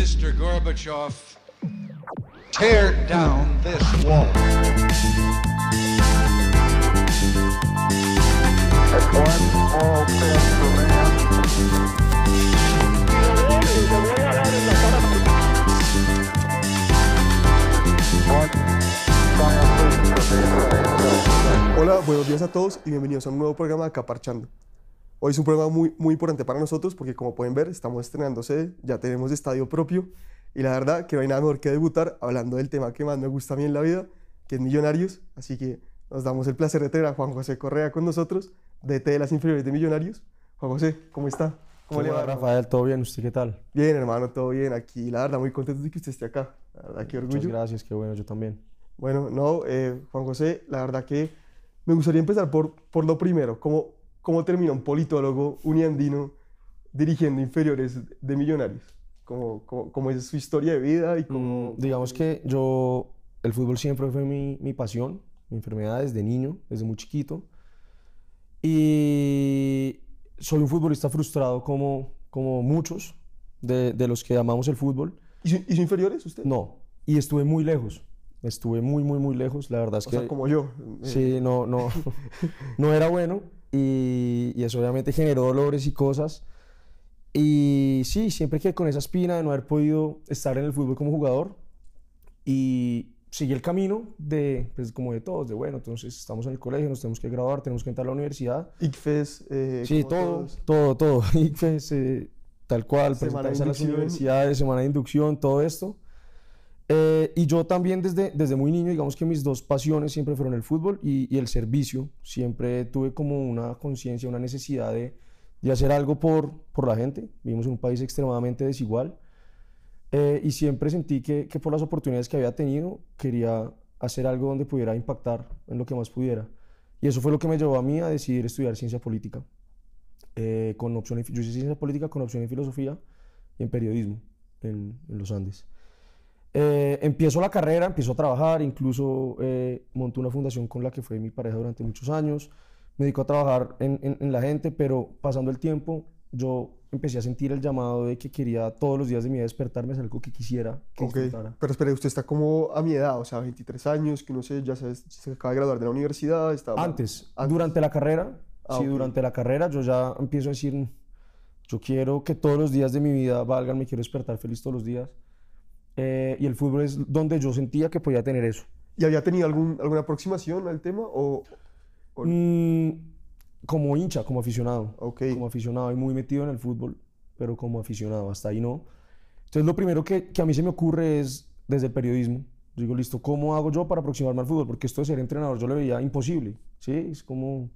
Mr. Gorbachev, tear down this wall. Hola, buenos días a todos y bienvenidos a un nuevo programa de Caparchando. Hoy es un programa muy, muy importante para nosotros porque como pueden ver estamos estrenando sede, ya tenemos estadio propio y la verdad que no hay nada mejor que debutar hablando del tema que más me gusta a mí en la vida, que es Millonarios, así que nos damos el placer de tener a Juan José Correa con nosotros, DT de las inferiores de Millonarios. Juan José, ¿cómo está? ¿Cómo le va, Rafael? ¿Todo bien? ¿Usted qué tal? Bien, hermano, todo bien. Aquí, la verdad, muy contento de que usted esté acá. La verdad, qué orgullo. Muchas gracias, qué bueno, yo también. Bueno, no, eh, Juan José, la verdad que me gustaría empezar por, por lo primero. ¿Cómo, ¿Cómo termina un politólogo uniandino dirigiendo inferiores de millonarios? ¿Cómo, cómo, cómo es su historia de vida? y cómo, Mm, digamos que yo, el fútbol siempre fue mi, mi pasión, mi enfermedad desde niño, desde muy chiquito. Y soy un futbolista frustrado como, como muchos de, de los que amamos el fútbol. ¿Hizo, hizo inferiores usted? No, y estuve muy lejos. Estuve muy, muy, muy lejos. La verdad es O que... sea, como yo. Sí, no, no, no era bueno y, y eso obviamente generó dolores y cosas. Y sí, siempre quedé con esa espina de no haber podido estar en el fútbol como jugador y seguí el camino de, pues como de todos, de bueno, entonces estamos en el colegio, nos tenemos que graduar, tenemos que entrar a la universidad. ICFES. eh, Sí, todo, todos. todo, todo. ICFES, eh, tal cual, Semana presentarse a las universidades, semana de inducción, todo esto. Eh, y yo también desde, desde muy niño, digamos que mis dos pasiones siempre fueron el fútbol y, el servicio. Siempre tuve como una conciencia, una necesidad de, de hacer algo por, por la gente. Vivimos en un país extremadamente desigual. Eh, y siempre sentí que, que por las oportunidades que había tenido, quería hacer algo donde pudiera impactar en lo que más pudiera. Y eso fue lo que me llevó a mí a decidir estudiar ciencia política. eh, con opción yo hice ciencia política con opción en filosofía y en periodismo en los Andes. Eh, empiezo la carrera, empiezo a trabajar, incluso eh, monté una fundación con la que fue mi pareja durante muchos años. Me dedico a trabajar en, en- en la gente, pero pasando el tiempo, yo empecé a sentir el llamado de que quería todos los días de mi vida despertarme, hacer algo que quisiera, que Ok, disfrutara. Pero espere, usted está como a mi edad, o sea, 23 años, que no sé, ya se, se acaba de graduar de la universidad. Está, Antes, Antes. durante la carrera, Ah, sí, ok. durante la carrera yo ya empiezo a decir, yo quiero que todos los días de mi vida valgan, me quiero despertar feliz todos los días. Eh, y el fútbol es donde yo sentía que podía tener eso. ¿Y había tenido algún, alguna aproximación al tema? O, o- Mm, como hincha, como aficionado. Ok. Como aficionado y muy metido en el fútbol, pero como aficionado, hasta ahí no. Entonces lo primero que, que a mí se me ocurre es desde el periodismo. Yo digo, listo, ¿cómo hago yo para aproximarme al fútbol? Porque esto de ser entrenador yo lo veía imposible, ¿sí? Es como,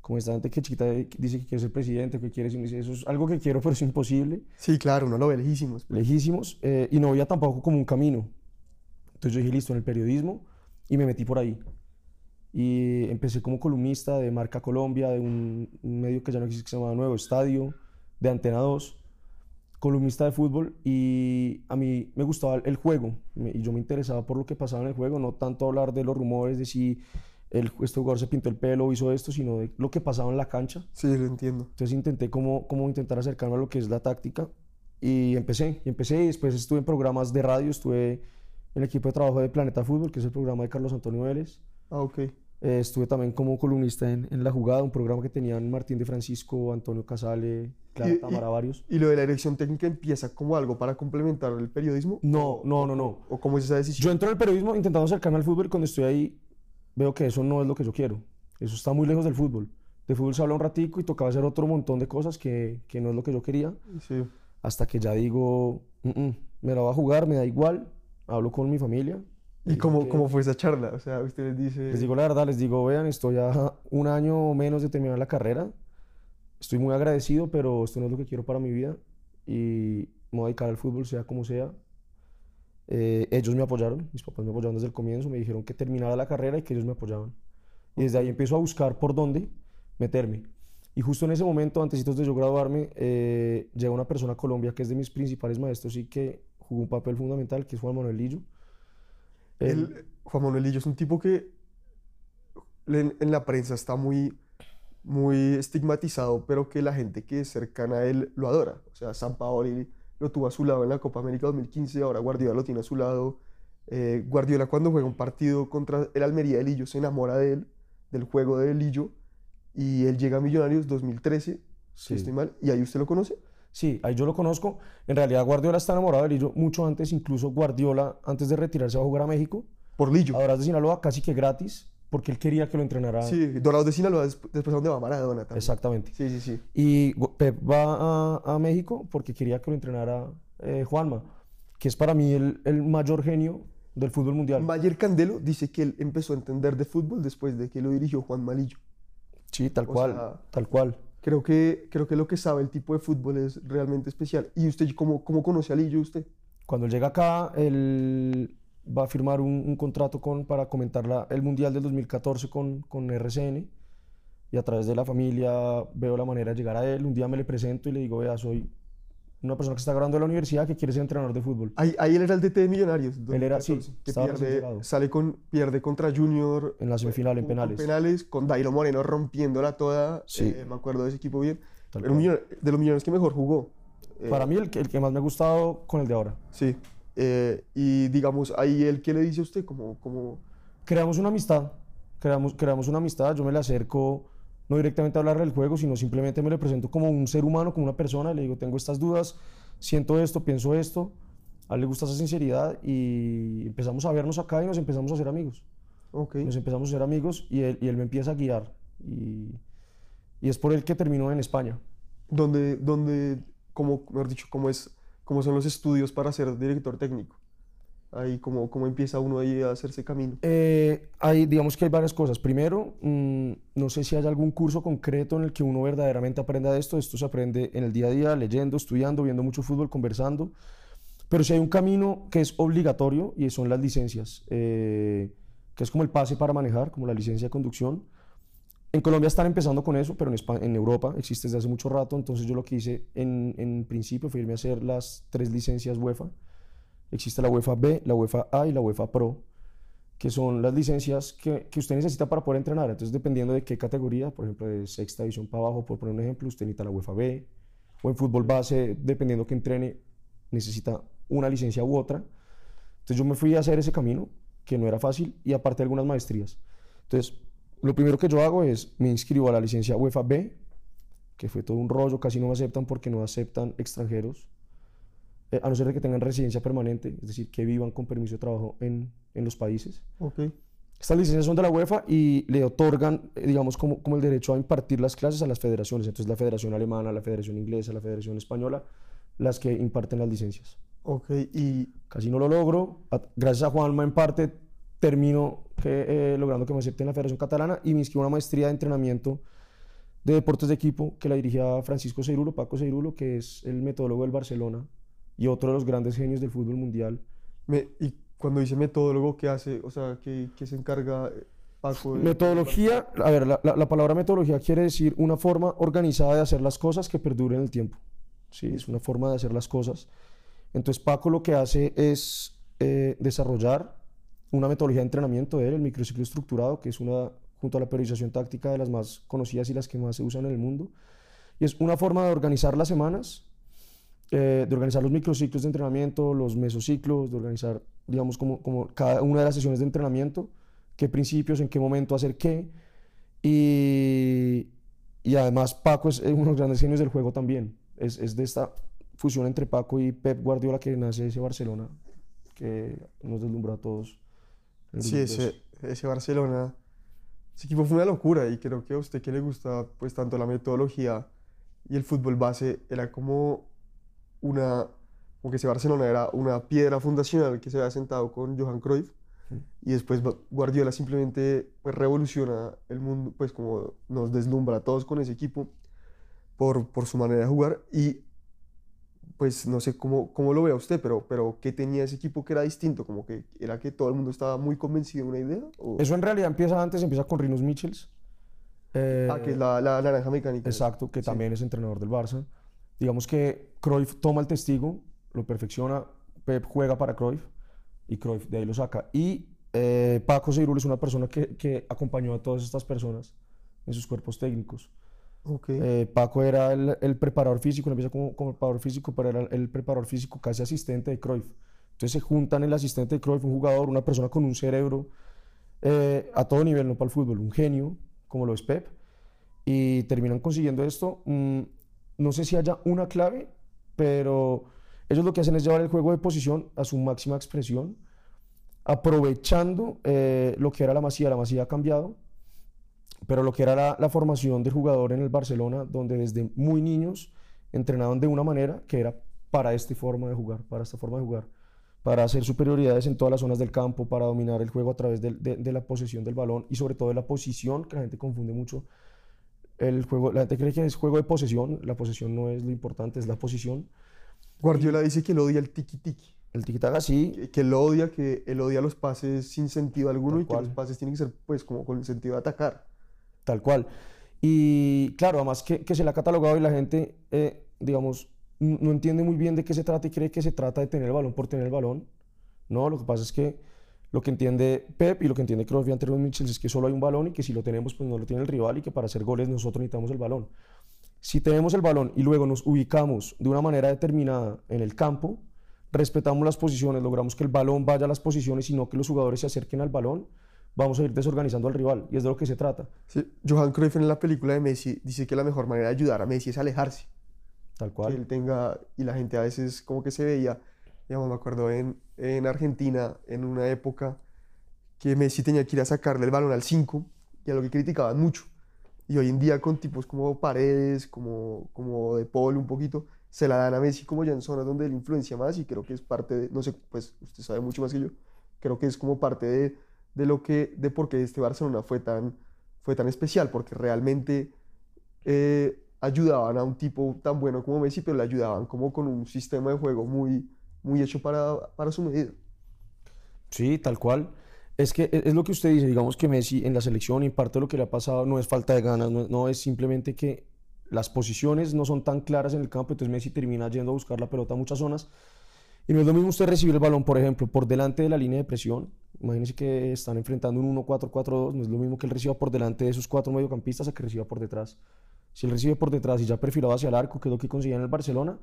como esta gente que chiquita dice que quiere ser presidente, que quiere ser... Eso es algo que quiero, pero es imposible. Sí, claro, uno lo ve lejísimos. Lejísimos. eh, y no veía tampoco como un camino. Entonces yo dije, listo, en el periodismo, y me metí por ahí. Y empecé como columnista de Marca Colombia, de un, un medio que ya no existe, que se llama Nuevo Estadio, de Antena 2, columnista de fútbol, y a mí me gustaba el, el juego, me- y yo me interesaba por lo que pasaba en el juego, no tanto hablar de los rumores de si el, este jugador se pintó el pelo hizo esto, sino de lo que pasaba en la cancha. Sí, lo entiendo. Entonces intenté como, como intentar acercarme a lo que es la táctica y empecé, y empecé y después estuve en programas de radio, estuve en el equipo de trabajo de Planeta Fútbol, que es el programa de Carlos Antonio Vélez. Ah, ok. Eh, estuve también como columnista en, en La Jugada, un programa que tenían Martín de Francisco, Antonio Casale, Clara Y- y- Tamara, varios. ¿Y lo de la dirección técnica empieza como algo para complementar el periodismo? No, no, no, no. ¿O cómo es esa decisión? Yo entro en el periodismo intentando acercarme al fútbol y cuando estoy ahí veo que eso no es lo que yo quiero. Eso está muy lejos del fútbol. De fútbol se habla un ratico y tocaba hacer otro montón de cosas que, que no es lo que yo quería. Sí. hasta que ya digo, "Mm, mm, me la voy a jugar, me da igual, hablo con mi familia. ¿Y cómo, que- cómo fue esa charla? O sea, usted les dice... Les digo la verdad, les digo, vean, estoy a un año o menos de terminar la carrera, estoy muy agradecido, pero esto no es lo que quiero para mi vida y me voy a dedicar al fútbol, sea como sea. Eh, ellos me apoyaron, mis papás me apoyaron desde el comienzo, me dijeron que terminara la carrera y que ellos me apoyaban. Y desde ahí empiezo a buscar por dónde meterme. Y justo en ese momento, antes de yo graduarme, eh, llega una persona a Colombia que es de mis principales maestros y que jugó un papel fundamental, que es Juan Manuel Lillo. Él- Juan Manuel Lillo es un tipo que en, en la prensa está muy, muy estigmatizado, pero que la gente que es cercana a él lo adora. O sea, San Paoli lo tuvo a su lado en la Copa América 2015, ahora Guardiola lo tiene a su lado. Eh, Guardiola cuando juega un partido contra el Almería de Lillo se enamora de él, del juego de Lillo, y él llega a Millonarios 2013, si Sí. estoy mal, y ahí usted lo conoce. Sí, ahí yo lo conozco. En realidad Guardiola está enamorado de Lillo mucho antes, incluso Guardiola, antes de retirarse va a jugar a México. Por Lillo. Ahora es de Sinaloa casi que gratis, porque él quería que lo entrenara. Sí, Dorados de Sinaloa, des- después a donde va Maradona también. Exactamente. Sí, sí, sí. Y Pep va a, a México porque quería que lo entrenara eh, Juanma, que es para mí el, el mayor genio del fútbol mundial. Mayer Candelo dice que él empezó a entender de fútbol después de que lo dirigió Juan Malillo. Sí, tal O cual, sea, tal cual. Creo que, creo que lo que sabe el tipo de fútbol es realmente especial. ¿Y usted cómo, cómo conoce a Lillo usted? Cuando él llega acá, él va a firmar un, un contrato con, para comentar la- el Mundial del 2014 con, con RCN. Y a través de la familia veo la manera de llegar a él. Un día me le presento y le digo, vea, soy una persona que está graduando de la universidad que quiere ser entrenador de fútbol. Ahí, ahí él era el DT de Millonarios. Él era, sí, 2014, que pierde, sale con, pierde contra Junior. En la semifinal, en penales. Con penales, con Dairo Moreno rompiéndola toda. Sí. eh, me acuerdo de ese equipo bien. Millon- de los millones que mejor jugó. Eh, Para mí, el que, el que más me ha gustado con el de ahora. Sí. Eh, y digamos, ahí él, ¿qué le dice a usted? Como, como, creamos una amistad, creamos, creamos una amistad, yo me le acerco no directamente a hablar del juego, sino simplemente me le presento como un ser humano, como una persona, le digo, tengo estas dudas, siento esto, pienso esto, a él le gusta esa sinceridad y empezamos a vernos acá y nos empezamos a hacer amigos, ok. nos empezamos a ser amigos y él, y él me empieza a guiar y, y es por él que terminó en España. donde, donde, como, mejor dicho, cómo es, cómo son los estudios para ser director técnico. Ahí, cómo, cómo empieza uno ahí a hacerse camino. Eh, hay, digamos que hay varias cosas. Primero, mm, no sé si hay algún curso concreto en el que uno verdaderamente aprenda de esto. Esto se aprende en el día a día, leyendo, estudiando, viendo mucho fútbol, conversando. Pero sí hay un camino que es obligatorio y son las licencias, eh, que es como el pase para manejar, como la licencia de conducción. En Colombia están empezando con eso, pero en, Espa- en Europa existe desde hace mucho rato. Entonces yo lo que hice en, en principio fue irme a hacer las tres licencias UEFA. Existe la UEFA B, la UEFA A y la UEFA Pro que son las licencias que, que usted necesita para poder entrenar. Entonces, dependiendo de qué categoría, por ejemplo, de sexta división para abajo, por poner un ejemplo, usted necesita la UEFA B, o en fútbol base, dependiendo que entrene, necesita una licencia u otra. Entonces, yo me fui a hacer ese camino, que no era fácil, y aparte algunas maestrías. Entonces, lo primero que yo hago es, me inscribo a la licencia UEFA B, que fue todo un rollo, casi no me aceptan porque no aceptan extranjeros, eh, a no ser que tengan residencia permanente, es decir, que vivan con permiso de trabajo en, en los países. Ok. Estas licencias son de la UEFA y le otorgan, eh, digamos, como, como el derecho a impartir las clases a las federaciones. Entonces, la Federación Alemana, la Federación Inglesa, la Federación Española, las que imparten las licencias. Ok. Y, Casi no lo logro. gracias a Juanma, en parte, termino que, eh, logrando que me acepten la Federación Catalana y me inscribo a una maestría de entrenamiento de deportes de equipo que la dirigía Francisco Seirulo, Paco Seirulo, que es el metodólogo del Barcelona y otro de los grandes genios del fútbol mundial. me, y cuando dice metodólogo, ¿qué hace? O sea, ¿qué, qué se encarga eh, Paco? de- Metodología, a ver, la, la- la palabra metodología quiere decir una forma organizada de hacer las cosas que perduren en el tiempo. Sí, es una forma de hacer las cosas. Entonces Paco lo que hace es eh, desarrollar una metodología de entrenamiento de él, el microciclo estructurado, que es una, junto a la periodización táctica, de las más conocidas y las que más se usan en el mundo. Y es una forma de organizar las semanas, eh, de organizar los microciclos de entrenamiento, los mesociclos, de organizar, digamos, como, como cada una de las sesiones de entrenamiento, qué principios, en qué momento hacer qué. Y, y además Paco es uno de los grandes genios del juego también. Es, es de esta fusión entre Paco y Pep Guardiola que nace ese Barcelona, que nos deslumbró a todos. Sí, 2002. ese, ese Barcelona. Ese equipo fue una locura y creo que a usted que le gusta pues tanto la metodología y el fútbol base era como una, como que ese Barcelona era una piedra fundacional que se había sentado con Johan Cruyff y después Guardiola simplemente pues revoluciona el mundo, pues como nos deslumbra a todos con ese equipo por, por su manera de jugar y pues no sé cómo, cómo lo vea usted, pero, pero ¿qué tenía ese equipo que era distinto? Como que era que todo el mundo estaba muy convencido de una idea. ¿O? Eso en realidad empieza antes, empieza con Rinos Michels. eh, ah, que es la, la naranja mecánica. Exacto, que Sí. también es entrenador del Barça. Digamos que Cruyff toma el testigo, lo perfecciona, Pep juega para Cruyff y Cruyff de ahí lo saca. Y eh, Paco Seirulo es una persona que, que acompañó a todas estas personas en sus cuerpos técnicos. Eh, Paco era el, el preparador físico, él empieza como, como preparador físico, pero era el preparador físico casi asistente de Cruyff. Entonces se juntan el asistente de Cruyff, un jugador, una persona con un cerebro eh, a todo nivel, no para el fútbol, un genio, como lo es Pep, y terminan consiguiendo esto. Mm, no sé si haya una clave, pero ellos lo que hacen es llevar el juego de posición a su máxima expresión, aprovechando eh, lo que era la masía. La masía ha cambiado, pero lo que era la, la formación del jugador en el Barcelona, donde desde muy niños entrenaban de una manera que era para esta forma de jugar, para esta forma de jugar, para hacer superioridades en todas las zonas del campo, para dominar el juego a través de, de la posesión del balón y sobre todo de la posición, que la gente confunde mucho. El juego, la gente cree que es juego de posesión, la posesión no es lo importante, es la posición. Guardiola dice que él odia el tiki-tiki. El tiki-taka sí, Que, que él odia, que él odia los pases sin sentido alguno Tal y que los pases tienen que ser pues como con el sentido de atacar. Tal cual. Y claro, además que, que se le ha catalogado y la gente, eh, digamos, no entiende muy bien de qué se trata y cree que se trata de tener el balón por tener el balón. No, lo que pasa es que lo que entiende Pep y lo que entiende Cruyff y Antonio Mitchell es que solo hay un balón y que si lo tenemos, pues no lo tiene el rival y que para hacer goles nosotros necesitamos el balón. Si tenemos el balón y luego nos ubicamos de una manera determinada en el campo, respetamos las posiciones, logramos que el balón vaya a las posiciones y no que los jugadores se acerquen al balón, vamos a ir desorganizando al rival y es de lo que se trata. Sí, Johan Cruyff en la película de Messi dice que la mejor manera de ayudar a Messi es alejarse. Tal que cual. él tenga, y la gente a veces como que se veía, digamos, me acuerdo en, en Argentina, en una época que Messi tenía que ir a sacarle el balón al 5, y a lo que criticaban mucho. Y hoy en día con tipos como Paredes, como, como De Paul un poquito, se la dan a Messi como ya en zonas donde él influencia más y creo que es parte de, no sé, pues usted sabe mucho más que yo, creo que es como parte de, de lo que, de por qué este Barcelona fue tan, fue tan especial, porque realmente eh, ayudaban a un tipo tan bueno como Messi, pero le ayudaban como con un sistema de juego muy, muy hecho para, para su medida. Sí, tal cual. Es que e- es lo que usted dice, digamos que Messi en la selección y parte de lo que le ha pasado no es falta de ganas, no, no es simplemente que las posiciones no son tan claras en el campo, entonces Messi termina yendo a buscar la pelota a muchas zonas. Y no es lo mismo usted recibir el balón, por ejemplo, por delante de la línea de presión. Imagínense que están enfrentando un 1-4-4-2, no es lo mismo que él reciba por delante de esos cuatro mediocampistas a que reciba por detrás. Si él recibe por detrás y ya perfilado hacia el arco, que es lo que conseguía en el Barcelona,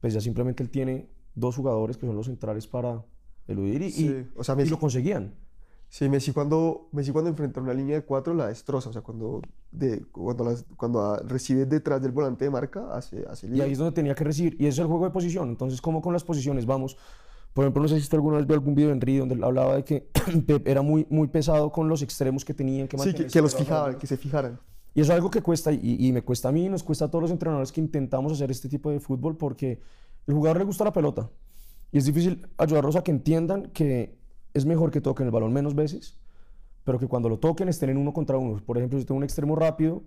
pues ya simplemente él tiene dos jugadores que son los centrales para eludir y, y- Sí, o sea, y lo conseguían. Sí, Messi cuando, Messi cuando enfrenta una línea de cuatro la destroza, o sea, cuando, de, cuando, las- cuando recibe detrás del volante de marca, hace, hace Y ahí es donde tenía que recibir. Y eso es el juego de posición. Entonces, ¿cómo con las posiciones? Vamos. Por ejemplo, no sé si usted alguna vez vio algún video en Río donde él hablaba de que Pep era muy, muy pesado con los extremos que tenían que Sí, que, que los fijaban, que se fijaran. Y eso es algo que cuesta, y, y me cuesta a mí, y nos cuesta a todos los entrenadores que intentamos hacer este tipo de fútbol, porque el jugador le gusta la pelota. Y es difícil ayudarlos a que entiendan que es mejor que toquen el balón menos veces, pero que cuando lo toquen estén en uno contra uno. Por ejemplo, si tengo un extremo rápido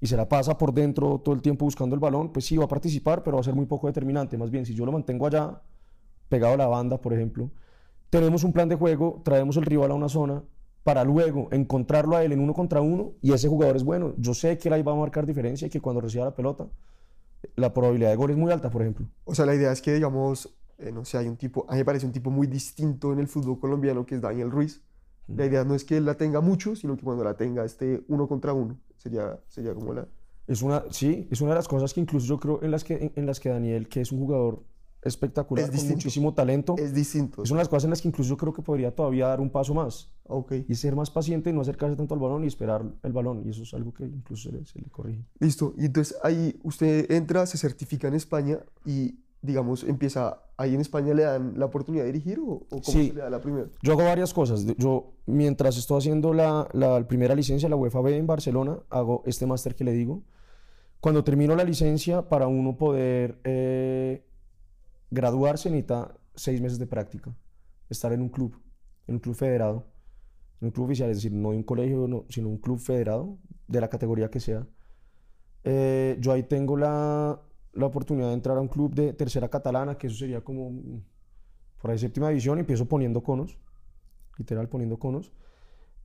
y se la pasa por dentro todo el tiempo buscando el balón, pues sí va a participar, pero va a ser muy poco determinante. Más bien, si yo lo mantengo allá, pegado a la banda, por ejemplo, tenemos un plan de juego, traemos el rival a una zona para luego encontrarlo a él en uno contra uno y ese jugador es bueno. Yo sé que él ahí va a marcar diferencia y que cuando reciba la pelota, la probabilidad de gol es muy alta, por ejemplo. O sea, la idea es que, digamos, eh, no sé, hay un tipo, a mí me parece un tipo muy distinto en el fútbol colombiano que es Daniel Ruiz. La idea no es que él la tenga mucho, sino que cuando la tenga esté uno contra uno. Sería, sería como la... Es una, sí, es una de las cosas que incluso yo creo en las que, en, en las que Daniel, que es un jugador espectacular, Es con muchísimo talento, Es distinto. es una de las cosas en las que incluso yo creo que podría todavía dar un paso más Ok. y ser más paciente y no acercarse tanto al balón y esperar el balón. Y eso es algo que incluso se le, se le corrige. Listo. Y entonces ahí usted entra, se certifica en España y, digamos, empieza, ahí en España le dan la oportunidad de dirigir o, o cómo Sí. se le da la primera. Yo hago varias cosas. Yo, mientras estoy haciendo la, la primera licencia, la UEFA B en Barcelona, hago este máster que le digo. Cuando termino la licencia, para uno poder eh, graduarse, necesita seis meses de práctica. Estar en un club, en un club federado, en un club oficial, es decir, no de un colegio, no, sino un club federado, de la categoría que sea. Eh, yo ahí tengo la, la oportunidad de entrar a un club de tercera catalana, que eso sería como mm, por ahí séptima división, empiezo poniendo conos, literal poniendo conos.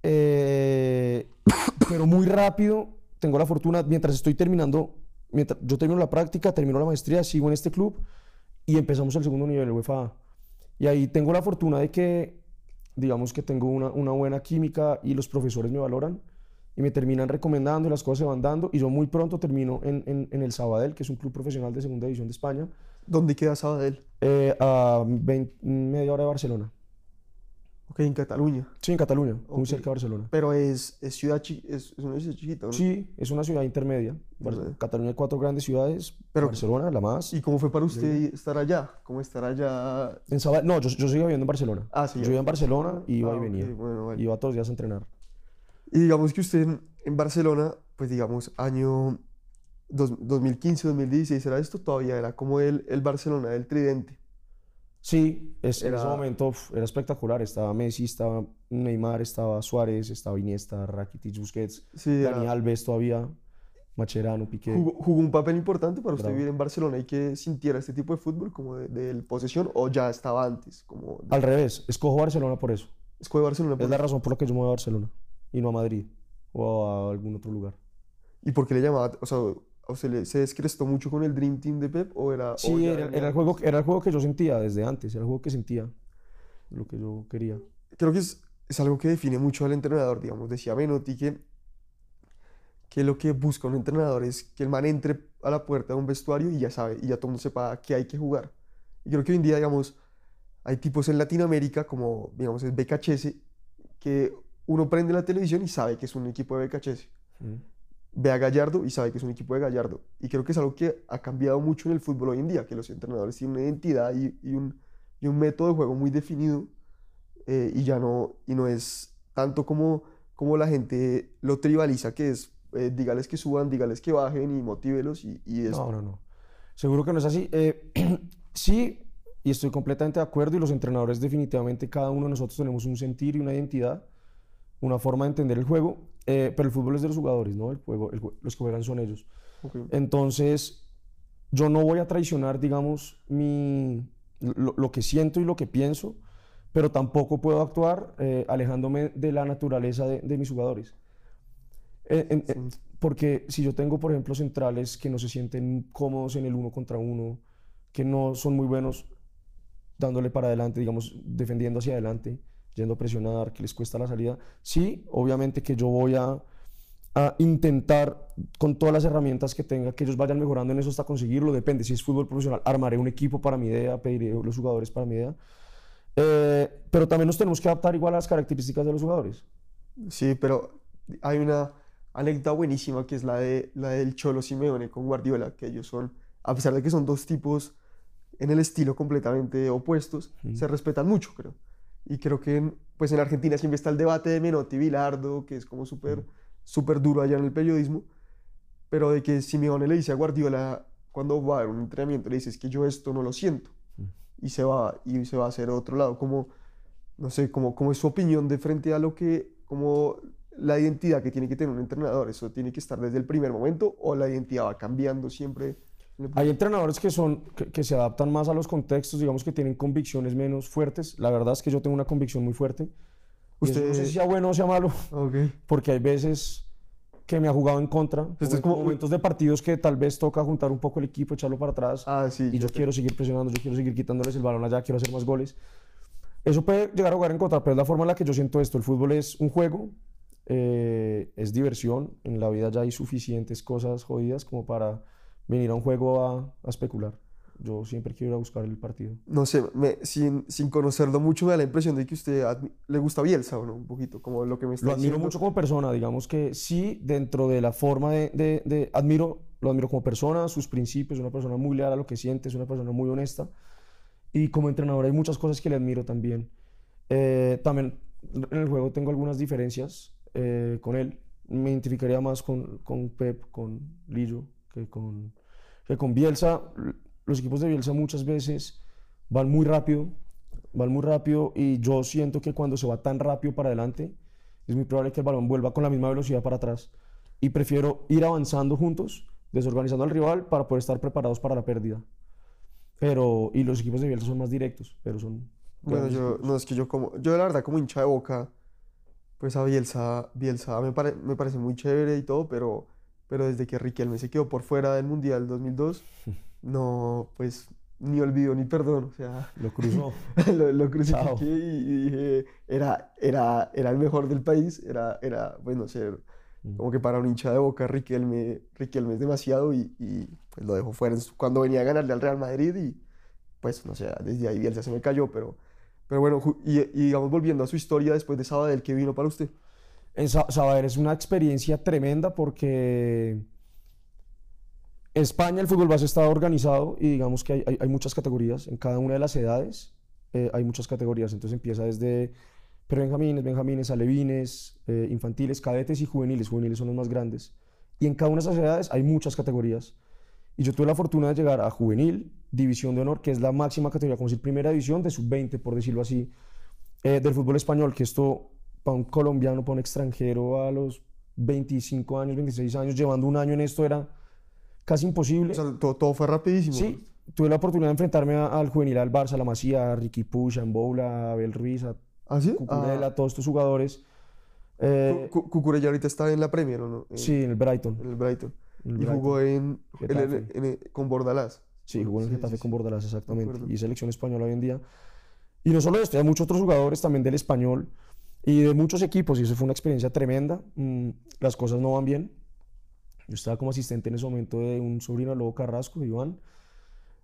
Eh, pero muy rápido tengo la fortuna, mientras estoy terminando, mientras yo termino la práctica, termino la maestría, sigo en este club y empezamos el segundo nivel, el UEFA. Y ahí tengo la fortuna de que, digamos que tengo una, una buena química y los profesores me valoran y me terminan recomendando y las cosas se van dando y yo muy pronto termino en, en- en el Sabadell, que es un club profesional de segunda división de España, ¿Dónde queda Sabadell? eh, a 20 media hora de Barcelona. Ok, en Cataluña. Sí, en Cataluña, muy Ok. cerca de Barcelona. Pero es, es ciudad chi- es, es una ciudad chiquita, ¿no? Sí, es una ciudad intermedia. Intermedia. Cataluña hay cuatro grandes ciudades, Pero- Barcelona, la más. ¿Y cómo fue para usted estar allá? ¿Cómo estar allá? En Sabadell, no, yo, yo seguía viviendo en Barcelona. Ah, sí, Yo vivía en Barcelona, iba Ah, y venía. bueno, vale. Iba todos los días a entrenar. Y digamos que usted en, en Barcelona, pues digamos, año dos- 2015, 2016, ¿era esto? Todavía era como el, el Barcelona del Tridente. Sí, es, en ese Era- momento era espectacular. Estaba Messi, estaba Neymar, estaba Suárez, estaba Iniesta, Rakitic, Busquets, Sí, era- Dani Alves todavía, Macherano, Piqué. jugó, jugó un papel importante para usted Bravo. vivir en Barcelona y que sintiera este tipo de fútbol como de, del posesión o ya estaba antes, como de- Al revés, escojo Barcelona por eso. escoge Barcelona. Es por- la razón por la que yo me voy a Barcelona y no a Madrid o a algún otro lugar. ¿Y por qué le llamaba? O sea, ¿a usted le- se descrestó mucho con el Dream Team de Pep o era...? o Sí, ya era, era el juego, era el juego que yo sentía desde antes, era el juego que sentía, lo que yo quería. creo que es, es algo que define mucho al entrenador, digamos. Decía Menotti que, que lo que busca un entrenador es que el man entre a la puerta de un vestuario y ya sabe, y ya todo el mundo sepa qué hay que jugar. Y creo que hoy en día, digamos, hay tipos en Latinoamérica, como, digamos, es BKHS, que uno prende la televisión y sabe que es un equipo de BKHS. Mm. Ve a Gallardo y sabe que es un equipo de Gallardo. Y creo que es algo que ha cambiado mucho en el fútbol hoy en día, que los entrenadores tienen una identidad y, y un, y un método de juego muy definido eh, y ya no, y no es tanto como, como la gente lo tribaliza, que es eh, dígales que suban, dígales que bajen y motívelos y, y es... No, no, no. Seguro que no es así. Eh, sí, y estoy completamente de acuerdo, y los entrenadores definitivamente, cada uno de nosotros tenemos un sentir y una identidad, una forma de entender el juego, eh, pero el fútbol es de los jugadores, ¿no? El juego, el los que juegan son ellos. Entonces, yo no voy a traicionar, digamos, mi, lo, lo que siento y lo que pienso, pero tampoco puedo actuar eh, alejándome de la naturaleza de, de mis jugadores. Eh, en- Sí. eh, porque si yo tengo, por ejemplo, centrales que no se sienten cómodos en el uno contra uno, que no son muy buenos dándole para adelante, digamos, defendiendo hacia adelante, yendo a presionar, que les cuesta la salida, sí, obviamente que yo voy a, a intentar con todas las herramientas que tenga que ellos vayan mejorando en eso hasta conseguirlo, depende, si es fútbol profesional, armaré un equipo para mi idea, pediré los jugadores para mi idea, Eh, pero también nos tenemos que adaptar igual a las características de los jugadores. Sí, pero hay una anécdota buenísima que es la, de, la del Cholo Simeone con Guardiola, que ellos son, a pesar de que son dos tipos en el estilo completamente opuestos, se respetan mucho, creo. Y creo que en, pues en Argentina siempre está el debate de Menotti Bilardo, que es como súper súper duro allá en el periodismo, pero de que Simeone le dice a Guardiola cuando va a un entrenamiento, le dice, es que yo esto no lo siento, y se va, y se va a hacer a otro lado, como, no sé, como, como es su opinión de frente a lo que, como la identidad que tiene que tener un entrenador, eso tiene que estar desde el primer momento, o la identidad va cambiando siempre. Hay entrenadores que, son, que, que se adaptan más a los contextos, digamos que tienen convicciones menos fuertes. La verdad es que yo tengo una convicción muy fuerte. Eso no sé Usted- si sea bueno o sea malo, Ok. porque hay veces que me ha jugado en contra. Esto es momentos- como- momentos de partidos que tal vez toca juntar un poco el equipo, echarlo para atrás. Ah, sí. y yo te- quiero seguir presionando, yo quiero seguir quitándoles el balón allá, quiero hacer más goles. Eso puede llegar a jugar en contra, pero es la forma en la que yo siento esto. El fútbol es un juego, eh, es diversión. En la vida ya hay suficientes cosas jodidas como para venir a un juego a, a especular. Yo siempre quiero ir a buscar el partido. No sé, me- sin, sin conocerlo mucho me da la impresión de que usted le gusta Bielsa, ¿o no? Un poquito, como lo que me está Lo admiro diciendo. mucho como persona, digamos que sí, dentro de la forma de, de- de- admiro, lo admiro como persona, sus principios, una persona muy leal a lo que siente, es una persona muy honesta. Y como entrenador hay muchas cosas que le admiro también. Eh, también en el juego tengo algunas diferencias eh, con él. Me identificaría más con, con Pep, con Lillo, que con, que con Bielsa. Los equipos de Bielsa muchas veces van muy rápido, van muy rápido y yo siento que cuando se va tan rápido para adelante, es muy probable que el balón vuelva con la misma velocidad para atrás. Y prefiero ir avanzando juntos, desorganizando al rival para poder estar preparados para la pérdida. Pero, y los equipos de Bielsa son más directos, pero son... Bueno, yo, no, es que yo como, yo la verdad como hincha de Boca, pues a Bielsa, Bielsa me, pare- me parece muy chévere y todo, pero, pero desde que Riquelme se quedó por fuera del Mundial 2002, no, pues ni olvido ni perdón, o sea, Lo cruzó. lo, lo crucifiqué y, y dije, era, era, era el mejor del país, era, era bueno, ser, Como que para un hincha de Boca, Riquelme, Riquelme es demasiado y, y, pues lo dejó fuera cuando venía a ganarle al Real Madrid y pues no sé, desde ahí Bielsa se me cayó, pero, pero bueno, y, y digamos volviendo a su historia después de Sabadell, ¿qué vino para usted? En Sa- Sabadell es una experiencia tremenda porque España el fútbol base está organizado y digamos que hay, hay- hay muchas categorías. En cada una de las edades eh, hay muchas categorías. Entonces empieza desde prebenjamines, benjamines, alevines, eh, infantiles, cadetes y juveniles. Juveniles son los más grandes. Y en cada una de esas edades hay muchas categorías. Y yo tuve la fortuna de llegar a juvenil, división de honor, que es la máxima categoría, como decir primera división de sub-20, por decirlo así, eh, del fútbol español, que esto para un colombiano, para un extranjero a los 25 años, 26 años, llevando un año en esto era casi imposible. O sea, todo, todo fue rapidísimo. Sí, tuve la oportunidad de enfrentarme al juvenil, al Barça, a la Masía, a Ricky Push, a Mboula, a Abel Ruiz, a ¿Ah, sí? Cucurella, Ah, a todos estos jugadores. Eh, Cu- Cu- Cucurella ahorita está en la Premier, ¿o no? En- sí, en el Brighton. En el Brighton. en el Y jugó en, en con Bordalás. Sí, jugó en el Sí, Getafe sí, con. Bordalás, exactamente. Y selección española hoy en día. Y no solo esto, hay muchos otros jugadores también del español y de muchos equipos, y eso fue una experiencia tremenda. Mm, las cosas no van bien. Yo estaba como asistente en ese momento de un sobrino de Lobo Carrasco, Iván.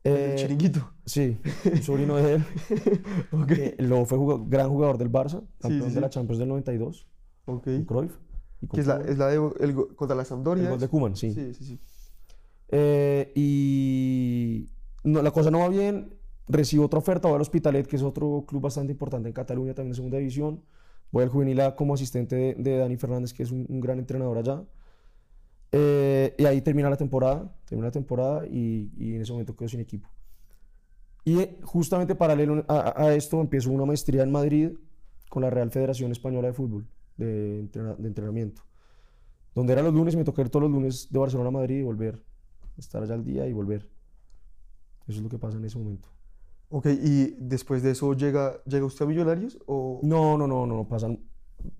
El Eh, chiringuito. Sí, un sobrino de él. Ok. Eh, Lobo fue gran jugador del Barça, campeón sí, de la sí. Champions del 92, Ok. Cruyff. Que es la, es la de el contra la Sampdoria. El gol de ¿es? Koeman, sí. Sí, sí, sí. Eh, y no, la cosa no va bien. Recibo otra oferta, voy al Hospitalet, que es otro club bastante importante en Cataluña, también de segunda división. Voy al juvenil A como asistente de, de Dani Fernández, que es un, un gran entrenador allá. Eh, y ahí termina la temporada, termina la temporada y, y en ese momento quedo sin equipo. Y eh, justamente paralelo a, a- esto empiezo una maestría en Madrid con la Real Federación Española de Fútbol, de, entrena- de entrenamiento. Donde era los lunes, me tocó ir todos los lunes de Barcelona a Madrid y volver estar allá al día y volver. Eso es lo que pasa en ese momento. Ok, y después de eso llega, llega usted a Millonarios o No, no, no, no, no, pasan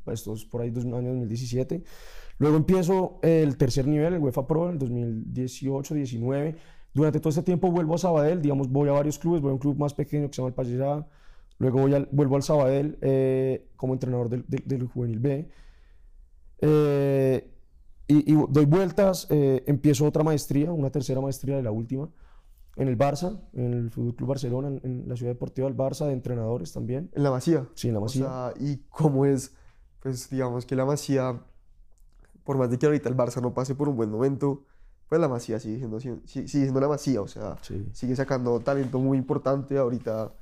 estos por ahí dos años 2017. Luego empiezo el tercer nivel, el UEFA Pro, en el 2018, 19. Durante todo este tiempo vuelvo a Sabadell, digamos, voy a varios clubes, voy a un club más pequeño que se llama el Pallesá, luego voy al- vuelvo al Sabadell eh, como entrenador del, del- del Juvenil B. Eh, y, y doy vueltas, eh, empiezo otra maestría, una tercera maestría de la última, en el Barça, en el Fútbol Club Barcelona, en, en la ciudad deportiva del Barça, de entrenadores también. en la Masía? Sí, en la O Masía. sea, y cómo es, pues digamos que la Masía, por más de que ahorita el Barça no pase por un buen momento, pues la Masía sigue siendo, sigue, sigue siendo la Masía, o sea, Sí. sigue sacando talento muy importante. Ahorita,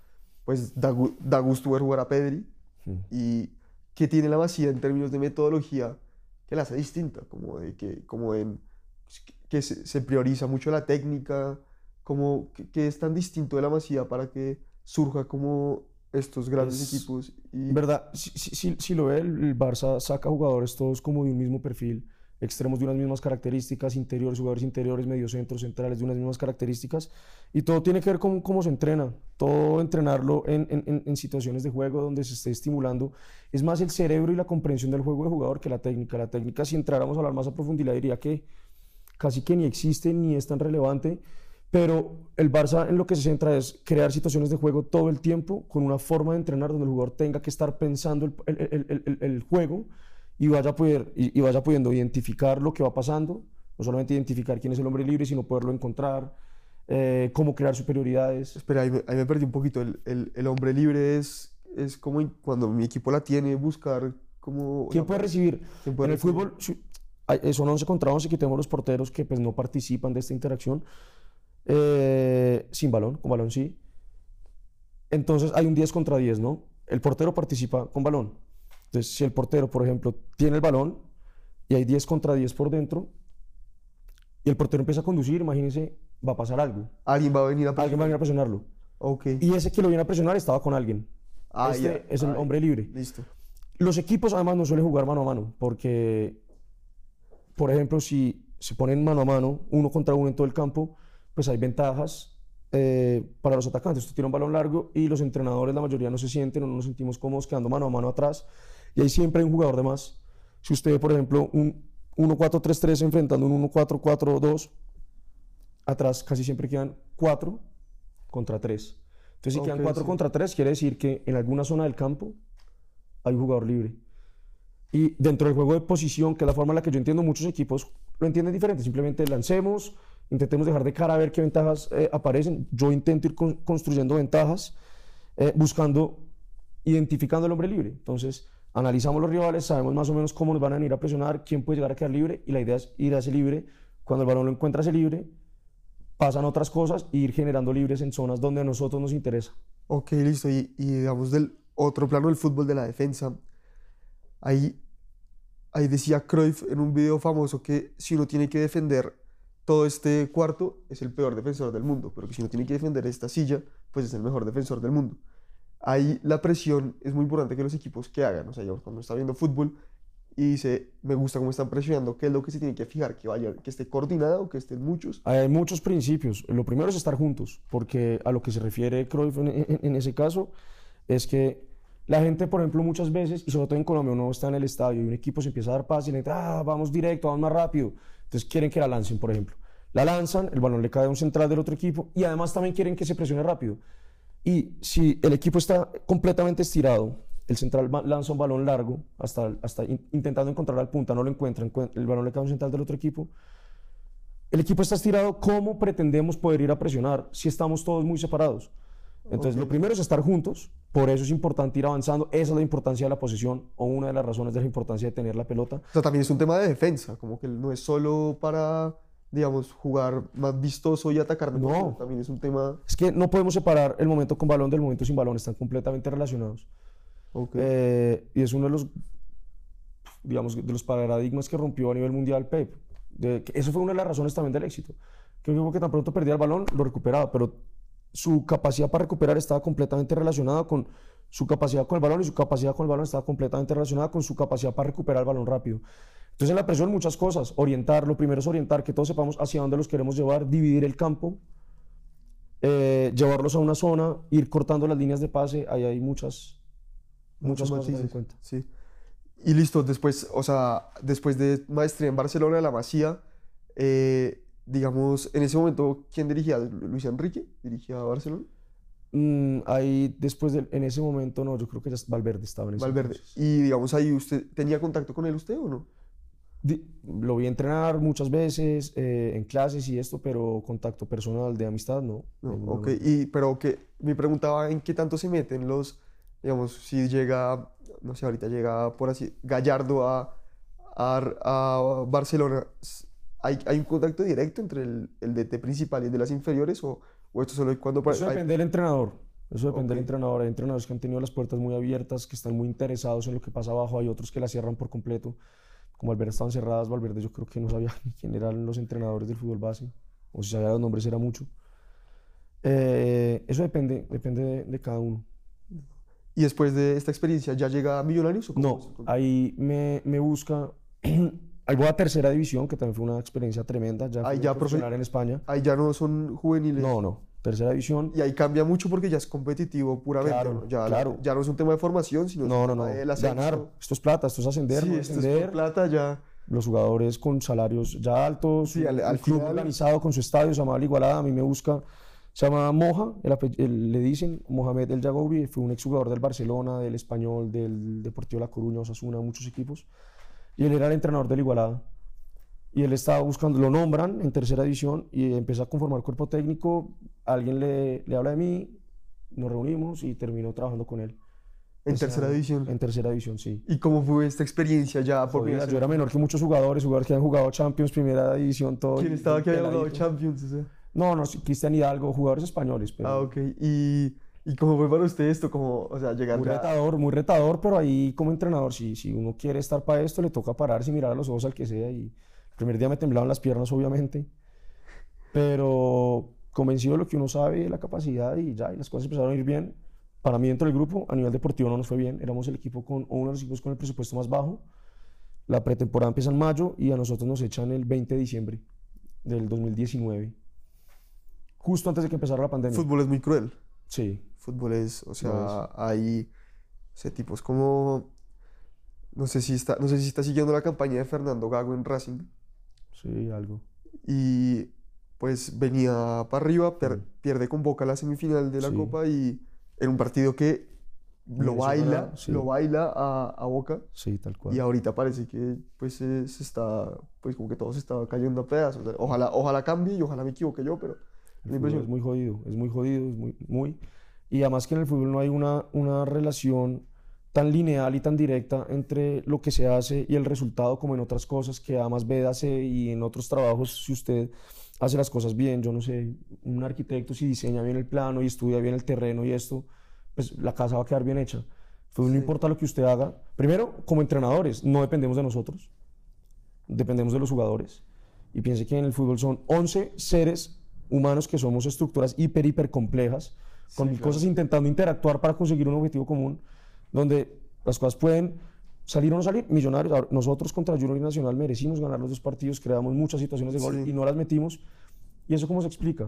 pues da, da gusto ver jugar a Pedri. Mm. Y qué tiene la Masía en términos de metodología que la hace distinta, como de que, como en, que se, se prioriza mucho la técnica, como que, que es tan distinto de la Masía para que surja como estos grandes Es- equipos. Y, verdad, si, si- si- si lo ve, el, Barça saca jugadores todos como de un mismo perfil, extremos de unas mismas características, interiores, jugadores interiores, mediocentros, centrales de unas mismas características, y todo tiene que ver con cómo se entrena, todo entrenarlo en, en- en- en situaciones de juego donde se esté estimulando, es más el cerebro y la comprensión del juego de jugador que la técnica. La técnica, si entráramos a hablar más a profundidad, diría que casi que ni existe ni es tan relevante, pero el Barça en lo que se centra es crear situaciones de juego todo el tiempo con una forma de entrenar donde el jugador tenga que estar pensando el, el- el- el- el- el juego y vaya, poder, y, y vaya pudiendo identificar lo que va pasando, no solamente identificar quién es el hombre libre, sino poderlo encontrar, eh, cómo crear superioridades. espera, ahí me, ahí me perdí un poquito. El, el- el hombre libre es, es como cuando mi equipo la tiene, buscar como... ¿Quién puede recibir? ¿Quién puede en el recibir? fútbol si- hay- eh, son 11 contra 11, quitemos los porteros que pues no participan de esta interacción. Eh, sin balón, con balón sí. Entonces hay un 10 contra 10, ¿no? El portero participa con balón. Entonces, si el portero, por ejemplo, tiene el balón y hay 10 contra 10 por dentro y el portero empieza a conducir, imagínense, va a pasar algo. Alguien va a venir a... Alguien va a venir a presionarlo. Ok. Y ese que lo viene a presionar estaba con alguien. Ah, este es el Ay, hombre libre. Listo. Los equipos además no suelen jugar mano a mano porque, por ejemplo, si se ponen mano a mano, uno contra uno en todo el campo, pues hay ventajas eh, para los atacantes. Usted tiene un balón largo y los entrenadores, la mayoría no se sienten o no nos sentimos cómodos quedando mano a mano atrás y ahí siempre hay un jugador de más. Si usted por ejemplo, un 1-4-3-3 enfrentando un 1-4-4-2, atrás casi siempre quedan 4 contra 3. Entonces, si quedan Ok, 4 sí. contra 3, quiere decir que en alguna zona del campo hay un jugador libre. Y dentro del juego de posición, que es la forma en la que yo entiendo, muchos equipos lo entienden diferente. Simplemente lancemos, intentemos dejar de cara a ver qué ventajas eh, aparecen. Yo intento ir con- construyendo ventajas, eh, buscando, identificando el hombre libre. Entonces, analizamos los rivales, sabemos más o menos cómo nos van a venir a presionar, quién puede llegar a quedar libre, y la idea es ir a ese libre. Cuando el balón lo encuentra ese libre, pasan otras cosas e ir generando libres en zonas donde a nosotros nos interesa. Ok, listo. Y, y digamos del otro plano del fútbol, de la defensa, ahí, ahí decía Cruyff en un video famoso que si uno tiene que defender todo este cuarto, es el peor defensor del mundo, pero que si uno tiene que defender esta silla, pues es el mejor defensor del mundo. Ahí la presión es muy importante que los equipos que hagan. O sea, cuando está viendo fútbol y dice, me gusta cómo están presionando, ¿qué es lo que se tiene que fijar? Que vaya, que esté coordinado, que estén muchos. Hay muchos principios. Lo primero es estar juntos, porque a lo que se refiere Cruyff en, ese caso es que la gente, por ejemplo, muchas veces, y sobre todo en Colombia, uno está en el estadio y un equipo se empieza a dar paz y le dice, ah, vamos directo, vamos más rápido. Entonces quieren que la lancen, por ejemplo. La lanzan, el balón le cae a un central del otro equipo y además también quieren que se presione rápido. Y si el equipo está completamente estirado, el central lanza un balón largo, hasta, hasta in- intentando encontrar al punta, no lo encuentra, encuen- el balón le cae a un central del otro equipo, el equipo está estirado, ¿cómo pretendemos poder ir a presionar si estamos todos muy separados? Entonces, lo primero es estar juntos, por eso es importante ir avanzando, esa es la importancia de la posesión, o una de las razones de la importancia de tener la pelota. O sea, también es un tema de defensa, como que no es solo para, digamos, jugar más vistoso y atacar mejor, No. también es un tema... Es que no podemos separar el momento con balón del momento sin balón, están completamente relacionados. Ok. Eh, y es uno de los, digamos, de los paradigmas que rompió a nivel mundial Pep. De, eso fue una de las razones también del éxito. Que un equipo que tan pronto perdía el balón, lo recuperaba, pero su capacidad para recuperar estaba completamente relacionada con su capacidad con el balón y su capacidad con el balón estaba completamente relacionada con su capacidad para recuperar el balón rápido. Entonces en la presión muchas cosas, orientar, lo primero es orientar, que todos sepamos hacia dónde los queremos llevar, dividir el campo, eh, llevarlos a una zona, ir cortando las líneas de pase, ahí hay muchas, muchas cosas en cuenta. Sí. Y listo, después, o sea, después de maestría en Barcelona, la Masía, eh, digamos, en ese momento, ¿quién dirigía? Lu- ¿Luis Enrique? ¿Dirigía a Barcelona? Mm, ahí después de, en ese momento, no, yo creo que ya Valverde estaba en ese Valverde. Y digamos, ahí usted, ¿tenía contacto con él usted o no? Lo vi entrenar muchas veces eh, en clases y esto, pero contacto personal de amistad, no. No, ok. Y, pero que me preguntaba en qué tanto se meten los, digamos, si llega, no sé, ahorita llega por así, Gallardo a, a, a Barcelona, ¿hay, hay un contacto directo entre el, el DT principal y el de las inferiores o, o esto solo es cuando... Eso hay- depende del entrenador. Eso depende del Ok. entrenador. Hay entrenadores que han tenido las puertas muy abiertas, que están muy interesados en lo que pasa abajo. Hay otros que las cierran por completo. Como Valverde estaban cerradas, Valverde yo creo que no sabía ni quién eran los entrenadores del fútbol base. O si sabía los nombres era mucho. Eh, eso depende, depende de, de cada uno. Y después de esta experiencia, ¿ya llega a Millonarios o No, ahí me, me busca. ahí voy a tercera división, que también fue una experiencia tremenda. Ya, Ahí ya profe- profesional en España. Ahí ya no son juveniles. No, no. Tercera división. Y ahí cambia mucho porque ya es competitivo puramente. Claro, ¿no? Ya, claro. ya no es un tema de formación, sino es No, un no, tema no. Ganar. Esto es plata, esto es ascender, Sí, no esto es por descender. plata ya. los jugadores con salarios ya altos, Sí, al- al club final- organizado con su estadio, se llama La Igualada, a mí me busca, se llama Moja, el el- le dicen Mohamed El Jagobi, fue un exjugador del Barcelona, del Español, del Deportivo La Coruña, Osasuna, muchos equipos, y él era el entrenador del Igualada. Y él estaba buscando, lo nombran en tercera división y empieza a conformar cuerpo técnico, alguien le, le habla de mí, nos reunimos y terminó trabajando con él. En Esa- tercera división. En tercera división, sí. ¿Y cómo fue esta experiencia ya por primera yo era menor que muchos jugadores, jugadores que han jugado Champions, Primera División, todo. ¿Quién estaba que había jugado. Champions? O sea? No, no, Cristian Hidalgo, jugadores españoles, pero Ah, ok. ¿Y, ¿Y cómo fue para usted esto? Como, o sea, llegar muy retador, muy retador, pero ahí como entrenador, si, si uno quiere estar para esto, le toca pararse y mirar a los ojos al que sea. Y el primer día me temblaban las piernas, obviamente, pero convencido de lo que uno sabe de la capacidad y ya, y las cosas empezaron a ir bien. Para mí dentro del grupo, a nivel deportivo no nos fue bien, éramos el equipo con, uno de los equipos con el presupuesto más bajo. La pretemporada empieza en mayo y a nosotros nos echan el 20 de diciembre del 2019, justo antes de que empezara la pandemia. Fútbol es muy cruel. Sí, Fútbol es, o sea, hay ese tipos como, no sé si está, no sé si está siguiendo la campaña de Fernando Gago en Racing sí, algo. y pues venía para arriba, per- pierde con Boca la semifinal de la Sí. Copa y en un partido que lo baila, sí. lo baila a, a Boca. Sí, tal cual. Y ahorita parece que pues se, se está, pues como que todo se está cayendo a pedazos. Ojalá, ojalá cambie y ojalá me equivoque yo, pero es muy jodido, es muy jodido, es muy, muy. Y además que en el fútbol no hay una, una relación tan lineal y tan directa entre lo que se hace y el resultado como en otras cosas que además Veda hace y en otros trabajos, si usted hace las cosas bien, yo no sé, un arquitecto si diseña bien el plano y estudia bien el terreno y esto, pues la casa va a quedar bien hecha. No Sí. importa lo que usted haga. Primero, como entrenadores, no dependemos de nosotros, dependemos de los jugadores. Y piense que en el fútbol son 11 seres humanos que somos estructuras hiper, hiper complejas, con Sí, mil claro. cosas intentando interactuar para conseguir un objetivo común, donde las cosas pueden salir o no salir. Millonarios, ahora, nosotros contra Junior Nacional merecimos ganar los dos partidos, creamos muchas situaciones de gol Sí. y no las metimos. ¿Y eso cómo se explica?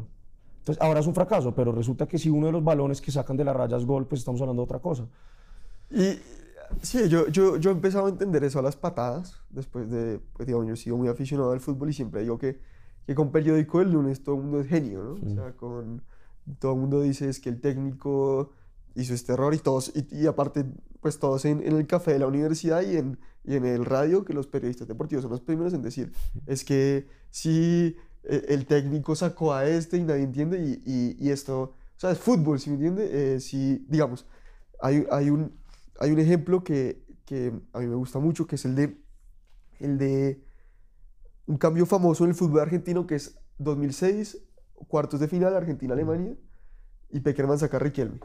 Entonces, ahora es un fracaso, pero resulta que si uno de los balones que sacan de la raya es gol, pues estamos hablando de otra cosa. Y sí, yo, yo, yo he empezado a entender eso a las patadas, después de, pues digamos, yo he sido muy aficionado al fútbol y siempre digo que, que con periódico del lunes todo el mundo es genio, ¿no? O sea, con, todo el mundo dice es que el técnico hizo este error y todos, y, y aparte, pues todos en, en el café de la universidad y en, y en el radio, que los periodistas deportivos son los primeros en decir, es que si eh, el técnico sacó a este y nadie entiende y, y, y esto, o sea, es fútbol, ¿sí me entiende? Eh, si, digamos, hay, hay, un, hay un ejemplo que, que a mí me gusta mucho, que es el de, el de un cambio famoso en el fútbol argentino, que es 2006, cuartos de final, Argentina-Alemania, y Peckerman saca a Riquelme,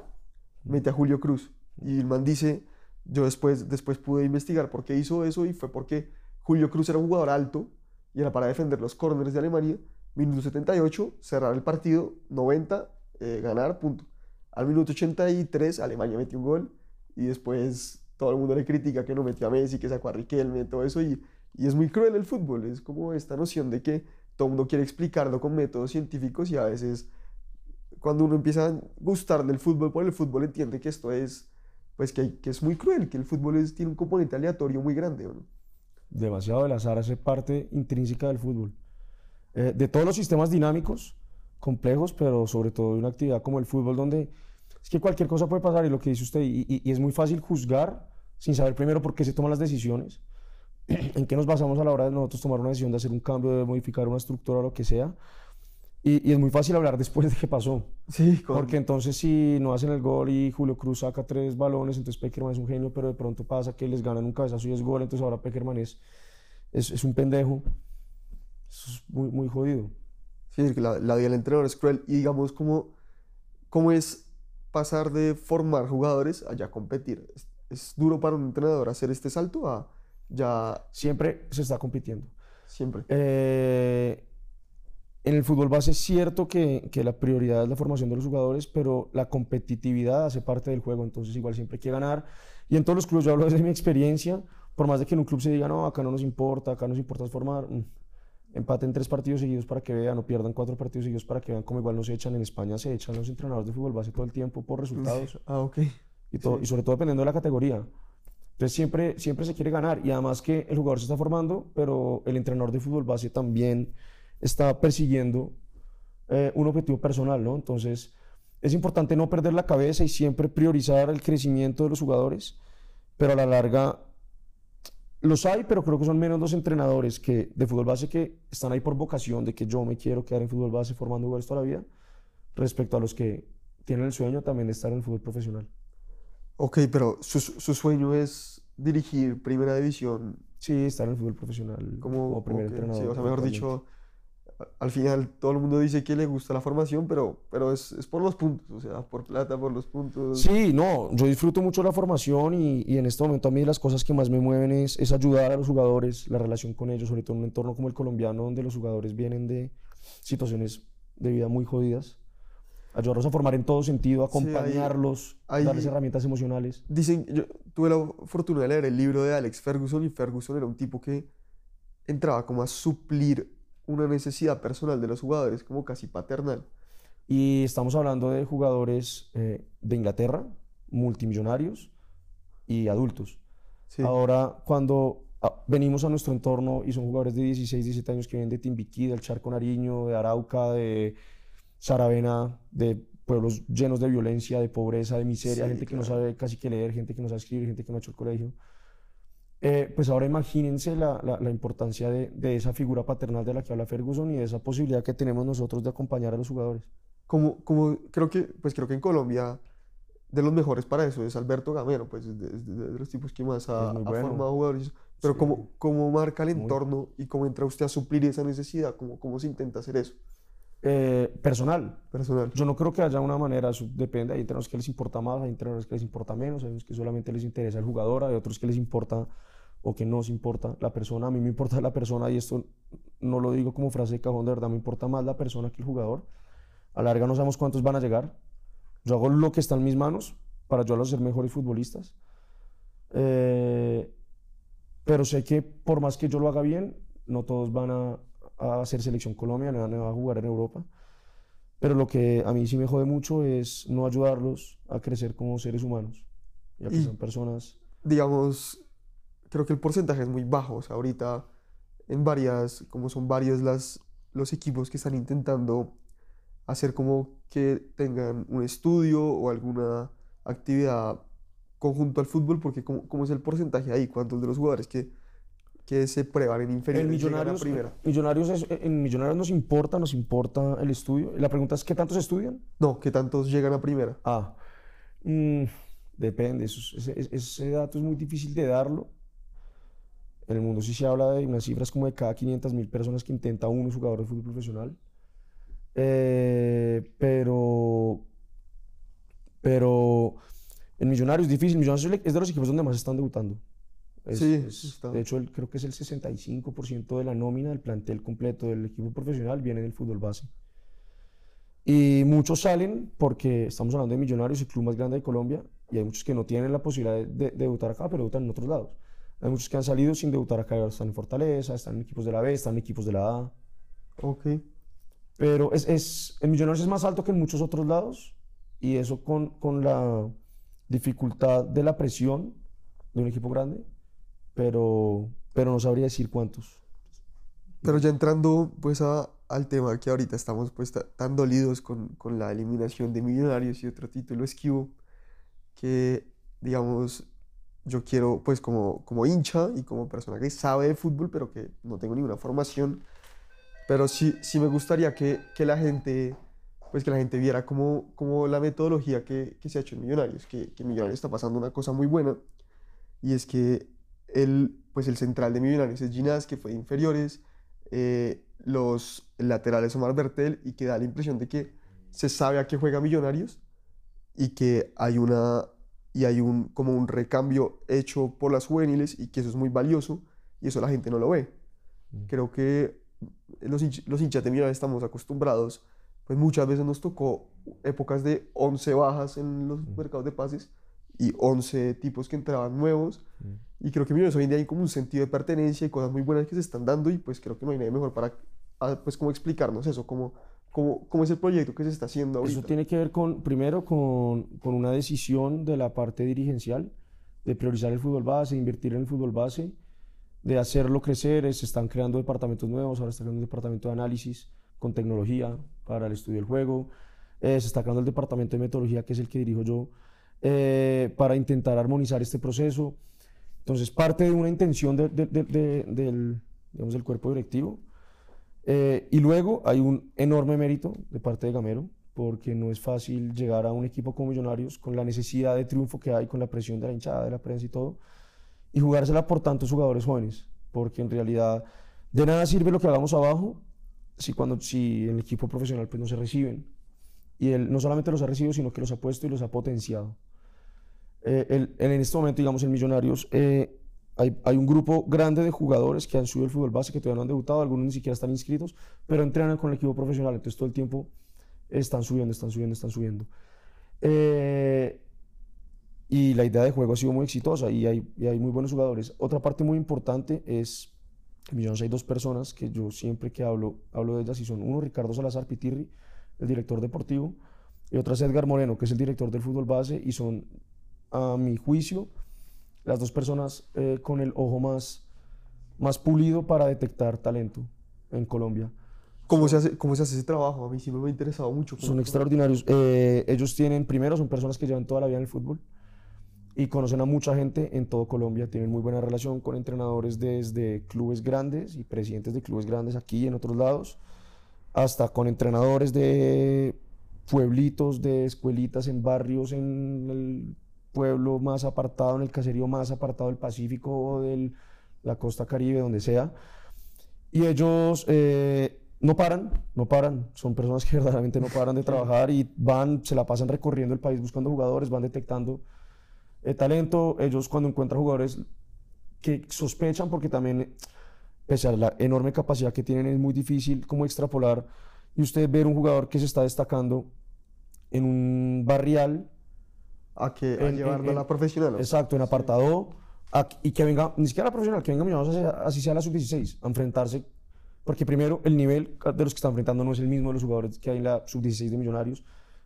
mete a Julio Cruz, y el man dice, yo después, después pude investigar por qué hizo eso, y fue porque Julio Cruz era un jugador alto, y era para defender los corners de Alemania, minuto 78, cerrar el partido, 90, eh, ganar, punto. Al minuto 83, Alemania metió un gol, y después todo el mundo le critica que no metió a Messi, que sacó a Riquelme, todo eso, y, y es muy cruel el fútbol, es como esta noción de que todo el mundo quiere explicarlo con métodos científicos y a veces cuando uno empieza a gustar del fútbol por el fútbol entiende que esto es, pues que, es muy cruel, que el fútbol tiene un componente aleatorio muy grande. ¿no? demasiado del azar hace parte intrínseca del fútbol. Eh, de todos los sistemas dinámicos, complejos, pero sobre todo de una actividad como el fútbol, donde es que cualquier cosa puede pasar y lo que dice usted, y es muy fácil juzgar sin saber primero por qué se toman las decisiones, en qué nos basamos a la hora de nosotros tomar una decisión de hacer un cambio, de modificar una estructura o lo que sea. Y, y es muy fácil hablar después de que pasó. Sí, con- Porque entonces si no hacen el gol y Julio Cruz saca tres balones, entonces Peckerman es un genio, pero de pronto pasa que les ganan un cabezazo y es gol, entonces ahora Peckerman es, es, es un pendejo. Eso es muy, muy jodido. Sí, es que la, la vida del entrenador es cruel. Y digamos, ¿cómo, cómo es pasar de formar jugadores a ya competir? ¿Es, es duro para un entrenador hacer este salto a ya Siempre se está compitiendo. siempre? Eh, en el fútbol base es cierto que, que la prioridad es la formación de los jugadores, pero la competitividad hace parte del juego, entonces igual siempre hay que ganar. Y en todos los clubes, yo hablo desde mi experiencia, por más de que en un club se diga, no, acá no nos importa, acá nos importa formar, mm, empaten tres partidos seguidos para que vean, o pierdan cuatro partidos seguidos para que vean cómo igual nos echan. En España se echan los entrenadores de fútbol base todo el tiempo por resultados Ah, ok. y, todo, y sobre todo dependiendo de la categoría. Entonces siempre, siempre se quiere ganar y además que el jugador se está formando, pero el entrenador de fútbol base también está persiguiendo eh, un objetivo personal, ¿no? Entonces es importante no perder la cabeza y siempre priorizar el crecimiento de los jugadores, pero a la larga los hay, pero creo que son menos los entrenadores que de fútbol base que están ahí por vocación de que yo me quiero quedar en fútbol base formando jugadores toda la vida, respecto a los que tienen el sueño también de estar en el fútbol profesional. Ok, pero su, su sueño es dirigir primera división Sí, estar en el fútbol profesional como, como primer que- entrenador. sí, o sea, mejor dicho, al final todo el mundo dice que le gusta la formación, pero, pero es, es por los puntos, o sea, por plata, por los puntos. Sí, no, yo disfruto mucho la formación y, y en este momento a mí las cosas que más me mueven es, es ayudar a los jugadores, la relación con ellos, sobre todo en un entorno como el colombiano, donde los jugadores vienen de situaciones de vida muy jodidas. Ayudarlos a formar en todo sentido, Sí, hay- acompañarlos, hay- darles herramientas emocionales. Dicen, yo tuve la fortuna de leer el libro de Alex Ferguson y Ferguson era un tipo que entraba como a suplir una necesidad personal de los jugadores, como casi paternal. Y estamos hablando de jugadores eh, de Inglaterra, multimillonarios y adultos. Sí, Ahora, cuando ah, venimos a nuestro entorno y son jugadores de 16, 17 años que vienen de Timbiquí, del Charco Nariño, de Arauca, de Saravena, de pueblos llenos de violencia, de pobreza, de miseria, Sí, gente que no claro. sabe casi que leer, gente que no sabe escribir, gente que no ha hecho el colegio. Eh, pues ahora imagínense la, la- la importancia de, de esa figura paternal de la que habla Ferguson y de esa posibilidad que tenemos nosotros de acompañar a los jugadores. Como, como creo que, pues creo que en Colombia de los mejores para eso es Alberto Gamero, pues es de, de- de los tipos que más ha, muy ha bueno. formado jugadores. Pero Sí. cómo, cómo marca el Muy. entorno y cómo entra usted a suplir esa necesidad, cómo, cómo se intenta hacer eso Eh, personal, personal. Yo no creo que haya una manera, eso depende, hay entrenadores que les importa más, hay entrenadores que les importa menos, hay unos que solamente les interesa el jugador, hay otros que les importa o que no les importa la persona. A mí me importa la persona y esto no lo digo como frase de cajón, de verdad, me importa más la persona que el jugador. A la larga no sabemos cuántos van a llegar. Yo hago lo que está en mis manos para ayudarlos a ser mejores futbolistas. Eh, pero sé que por más que yo lo haga bien, no todos van a, a hacer selección Colombia, no van a jugar en Europa. Pero lo que a mí sí me jode mucho es no ayudarlos a crecer como seres humanos. Ya que Y- son personas. digamos, creo que el porcentaje es muy bajo. O sea, ahorita en varias, como son varios las, los equipos que están intentando hacer como que tengan un estudio o alguna actividad conjunto al fútbol, porque ¿cómo, cómo es el porcentaje ahí? ¿Cuántos de los jugadores que, que se prueban en En inferiores a millonarios, primera? millonarios es- en Millonarios nos importa, nos importa el estudio. La pregunta es: ¿qué tantos estudian? No, que tantos llegan a primera. Ah, mm, depende. eso es- ese, ese- dato es muy difícil de darlo. En el mundo sí se habla de unas cifras como de cada 500 mil personas que intenta uno jugador de fútbol profesional. Eh, pero, pero en Millonarios es difícil. Millonarios es es de los equipos donde más están debutando. Es- Sí, es- de hecho, el- creo que es el 65% de la nómina del plantel completo del equipo profesional viene del fútbol base. Y muchos salen porque estamos hablando de Millonarios, el club más grande de Colombia, y hay muchos que no tienen la posibilidad de, de- de debutar acá, pero debutan en otros lados. Hay muchos que han salido sin debutar acá, están en Fortaleza, están en equipos de la B, están en equipos de la A. Ok. Pero es, es, en Millonarios es más alto que en muchos otros lados, y eso con, con la dificultad de la presión de un equipo grande, pero, pero no sabría decir cuántos. Pero ya entrando pues a- al tema que ahorita estamos pues ta- tan dolidos con, con la eliminación de Millonarios y otro título esquivo, que digamos yo quiero pues como, como hincha y como persona que sabe de fútbol pero que no tengo ninguna formación, pero sí, sí me gustaría que, que la gente pues que la gente viera como, como la metodología que, que se ha hecho en Millonarios, que, que Millonarios está pasando una cosa muy buena y es que el, pues el central de Millonarios es Ginás, que fue de inferiores, eh, los laterales Omar Bertel y que da la impresión de que se sabe a qué juega Millonarios y que hay una y hay un como un recambio hecho por las juveniles y que eso es muy valioso y eso la gente no lo ve. Mm. Creo que los, los hinchas de Millonarios estamos acostumbrados, pues muchas veces nos tocó épocas de 11 bajas en los Mm. mercados de pases y 11 tipos que entraban nuevos y creo que Millonarios hoy en día hay como un sentido de pertenencia y cosas muy buenas que se están dando y pues creo que no hay nadie mejor para ah, pues como explicarnos eso, cómo, cómo, cómo es el proyecto que se está haciendo ahorita. Eso tiene que ver con, primero, con, con una decisión de la parte dirigencial de priorizar el fútbol base, de invertir en el fútbol base, de hacerlo crecer. Se están creando departamentos nuevos, ahora está creando un departamento de análisis con tecnología para el estudio del juego. eh, se está creando el departamento de metodología, que es el que dirijo yo, eh, para intentar armonizar este proceso. Entonces, parte de una intención de- de- de- de- del, digamos, del cuerpo directivo. Eh, y luego hay un enorme mérito de parte de Gamero, porque no es fácil llegar a un equipo como Millonarios con la necesidad de triunfo que hay, con la presión de la hinchada, de la prensa y todo, y jugársela por tantos jugadores jóvenes, porque en realidad de nada sirve lo que hagamos abajo si, cuando, si el equipo profesional pues, no se reciben. Y él no solamente los ha recibido, sino que los ha puesto y los ha potenciado. Eh, el- en este momento, digamos, en Millonarios, eh, hay, hay un grupo grande de jugadores que han subido el fútbol base, que todavía no han debutado, algunos ni siquiera están inscritos, pero entrenan con el equipo profesional, entonces todo el tiempo están subiendo, están subiendo, están subiendo. Eh, y la idea de juego ha sido muy exitosa y hay, y hay muy buenos jugadores. Otra parte muy importante es, en Millonarios hay dos personas que yo siempre que hablo, hablo de ellas y son uno Ricardo Salazar Pitirri, el director deportivo, y otra es Edgar Moreno, que es el director del fútbol base, y son, a mi juicio, las dos personas eh, con el ojo más, más pulido para detectar talento en Colombia. ¿Cómo se, hace, ¿Cómo se hace ese trabajo? A mí sí me ha interesado mucho. Son extraordinarios. Eh, ellos tienen, primero, son personas que llevan toda la vida en el fútbol y conocen a mucha gente en todo Colombia. Tienen muy buena relación con entrenadores desde clubes grandes y presidentes de clubes grandes aquí y en otros lados, hasta con entrenadores de pueblitos, de escuelitas en barrios, en el pueblo más apartado, en el caserío más apartado del Pacífico o de la costa caribe, donde sea. Y ellos eh, no paran, no paran. Son personas que verdaderamente no paran de trabajar y van, se la pasan recorriendo el país buscando jugadores, van detectando eh, talento. Ellos cuando encuentran jugadores que sospechan, porque también, pese a la enorme capacidad que tienen, es muy difícil como extrapolar y usted ver un jugador que se está destacando en un barrial. A, que, a llevarlo a la profesional. Exacto, en apartado. y que venga, ni siquiera a la profesional, que venga Millonarios así sea la sub-16, a enfrentarse. Porque primero, el nivel de los que están enfrentando no es el mismo de los jugadores que hay en la sub-16 de Millonarios.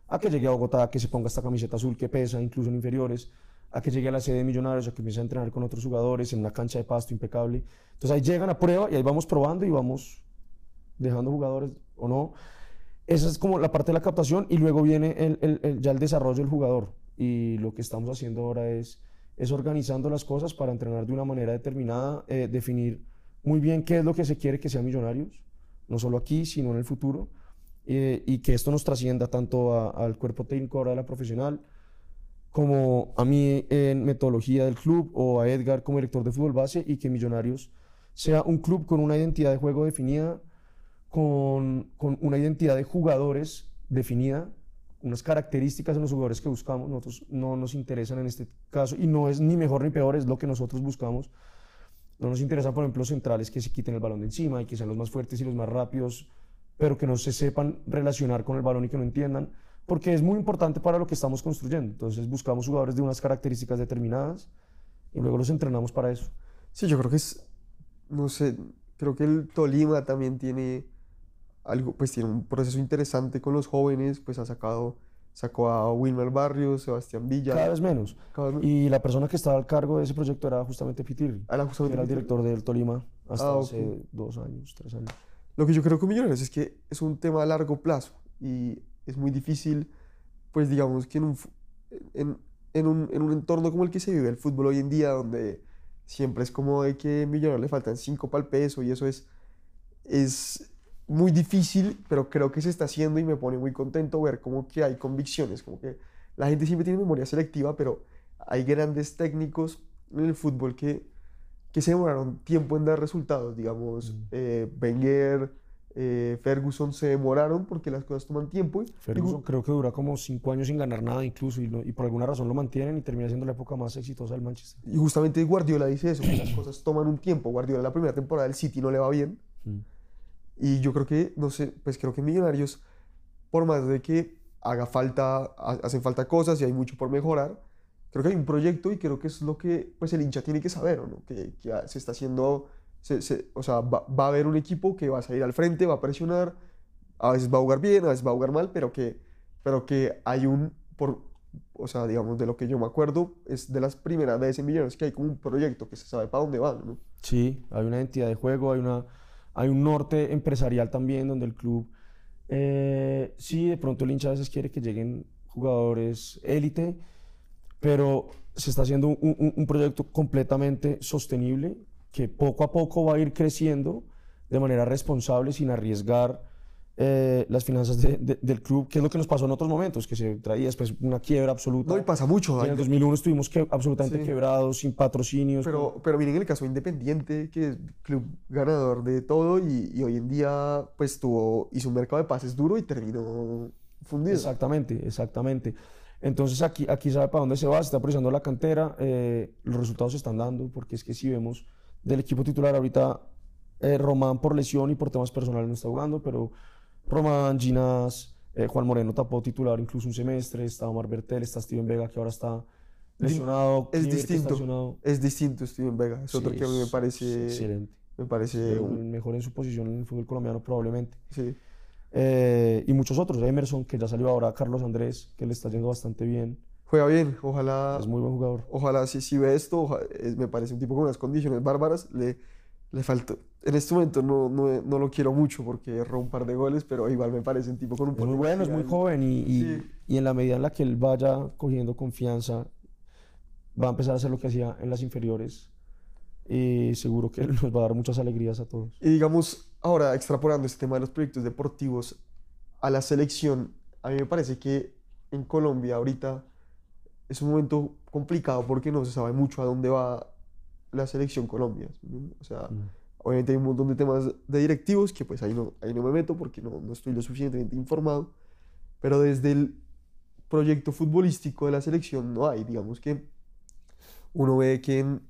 A que llegue a Bogotá, que se ponga esta camiseta azul que pesa, incluso en inferiores. A que llegue a la sede de Millonarios, a que empiece a entrenar con otros jugadores en una cancha de pasto impecable. Entonces ahí llegan a prueba y ahí vamos probando y vamos dejando jugadores o no. Esa es como la parte de la captación y luego viene el, el, ya el desarrollo del jugador. Y lo que estamos haciendo ahora es, es organizando las cosas para entrenar de una manera determinada, eh, definir muy bien qué es lo que se quiere que sean millonarios, no solo aquí, sino en el futuro, eh, y que esto nos trascienda tanto al cuerpo técnico ahora de la profesional, como a mí en metodología del club o a Edgar como director de fútbol base y que Millonarios sea un club con una identidad de juego definida, con, con, una identidad de jugadores definida, unas características de los jugadores que buscamos, nosotros no nos interesan en este caso, y no es ni mejor ni peor, es lo que nosotros buscamos. No nos interesa, por ejemplo, centrales que se quiten el balón de encima y que sean los más fuertes y los más rápidos, pero que no se sepan relacionar con el balón y que no entiendan, porque es muy importante para lo que estamos construyendo. Entonces buscamos jugadores de unas características determinadas y luego los entrenamos para eso. Sí, yo creo que es, no sé, creo que el Tolima también tiene algo, pues tiene un proceso interesante con los jóvenes, pues ha sacado, sacó a Wilmer Barrios, Sebastián Villa. Cada vez menos. Y la persona que estaba al cargo de ese proyecto era justamente Pitirri. Era justamente Era el director del Tolima hasta ah, hace dos años, tres años. Lo que yo creo con Millonarios es que es un tema a largo plazo y es muy difícil, pues digamos que en un, en, en un, en un entorno como el que se vive el fútbol hoy en día, donde siempre es como de que a Millonarios le faltan cinco para el peso y eso es, es muy difícil, pero creo que se está haciendo y me pone muy contento ver como que hay convicciones, como que la gente siempre tiene memoria selectiva, pero hay grandes técnicos en el fútbol que, que se demoraron tiempo en dar resultados, digamos, mm. eh, Wenger, eh, Ferguson se demoraron porque las cosas toman tiempo. Ferguson creo que dura como cinco años sin ganar nada incluso y, y, por alguna razón lo mantienen y termina siendo la época más exitosa del Manchester. Y justamente Guardiola dice eso, que las cosas toman un tiempo. Guardiola la primera temporada del City no le va bien. Mm. Y yo creo que, no sé, pues creo que Millonarios, por más de que haga falta, hacen falta cosas y hay mucho por mejorar, creo que hay un proyecto y creo que es lo que pues el hincha tiene que saber, ¿no? Que, que se está haciendo, se, o sea, va, va, a haber un equipo que va a salir al frente, va a presionar, a veces va a jugar bien, a veces va a jugar mal, pero que, pero que hay un, por, o sea, digamos, de lo que yo me acuerdo, es de las primeras veces en Millonarios que hay como un proyecto que se sabe para dónde va, ¿no? Sí, hay una identidad de juego, hay una hay un norte empresarial también donde el club, eh, sí, de pronto el hincha a veces quiere que lleguen jugadores élite, pero se está haciendo un, un, proyecto completamente sostenible que poco a poco va a ir creciendo de manera responsable sin arriesgar eh, las finanzas del club, que es lo que nos pasó en otros momentos, que se traía después una quiebra absoluta. No, y pasa mucho. en el 2001 estuvimos que, absolutamente quebrados, sin patrocinios. Pero, pero miren el caso Independiente, que es club ganador de todo y, y, hoy en día pues tuvo, hizo un mercado de pases duro y terminó fundido. Exactamente, exactamente. Entonces aquí, aquí sabe para dónde se va, se está presionando la cantera, eh, los resultados se están dando, porque es que si vemos del equipo titular ahorita, eh, Román por lesión y por temas personales no está jugando, pero Román, Ginás, eh, Juan Moreno tapó titular incluso un semestre, está Omar Bertel, está Steven Vega que ahora está lesionado. Es distinto, es distinto Steven Vega, es otro que a mí me parece... Excelente. Me parece... Un... Mejor en su posición en el fútbol colombiano probablemente. Sí. Eh, y muchos otros, Emerson, que ya salió ahora, Carlos Andrés, que le está yendo bastante bien. Juega bien, ojalá... Es muy buen jugador. Ojalá, si, si ve esto, me parece un tipo con unas condiciones bárbaras, le, le falta en este momento no, no, no lo quiero mucho porque erró un par de goles, pero igual me parece un tipo con un Es muy bueno, es muy joven y, y- Sí. y en la medida en la que él vaya cogiendo confianza, va a empezar a hacer lo que hacía en las inferiores. Y seguro que nos va a dar muchas alegrías a todos. Y digamos, ahora extrapolando este tema de los proyectos deportivos a la selección, a mí me parece que en Colombia ahorita es un momento complicado porque no se sabe mucho a dónde va la selección Colombia. ¿sí? O sea, Mm. Obviamente hay un montón de temas de directivos que pues ahí no, ahí no me meto porque no, no estoy lo suficientemente informado, pero desde el proyecto futbolístico de la selección no hay, digamos que uno ve que en,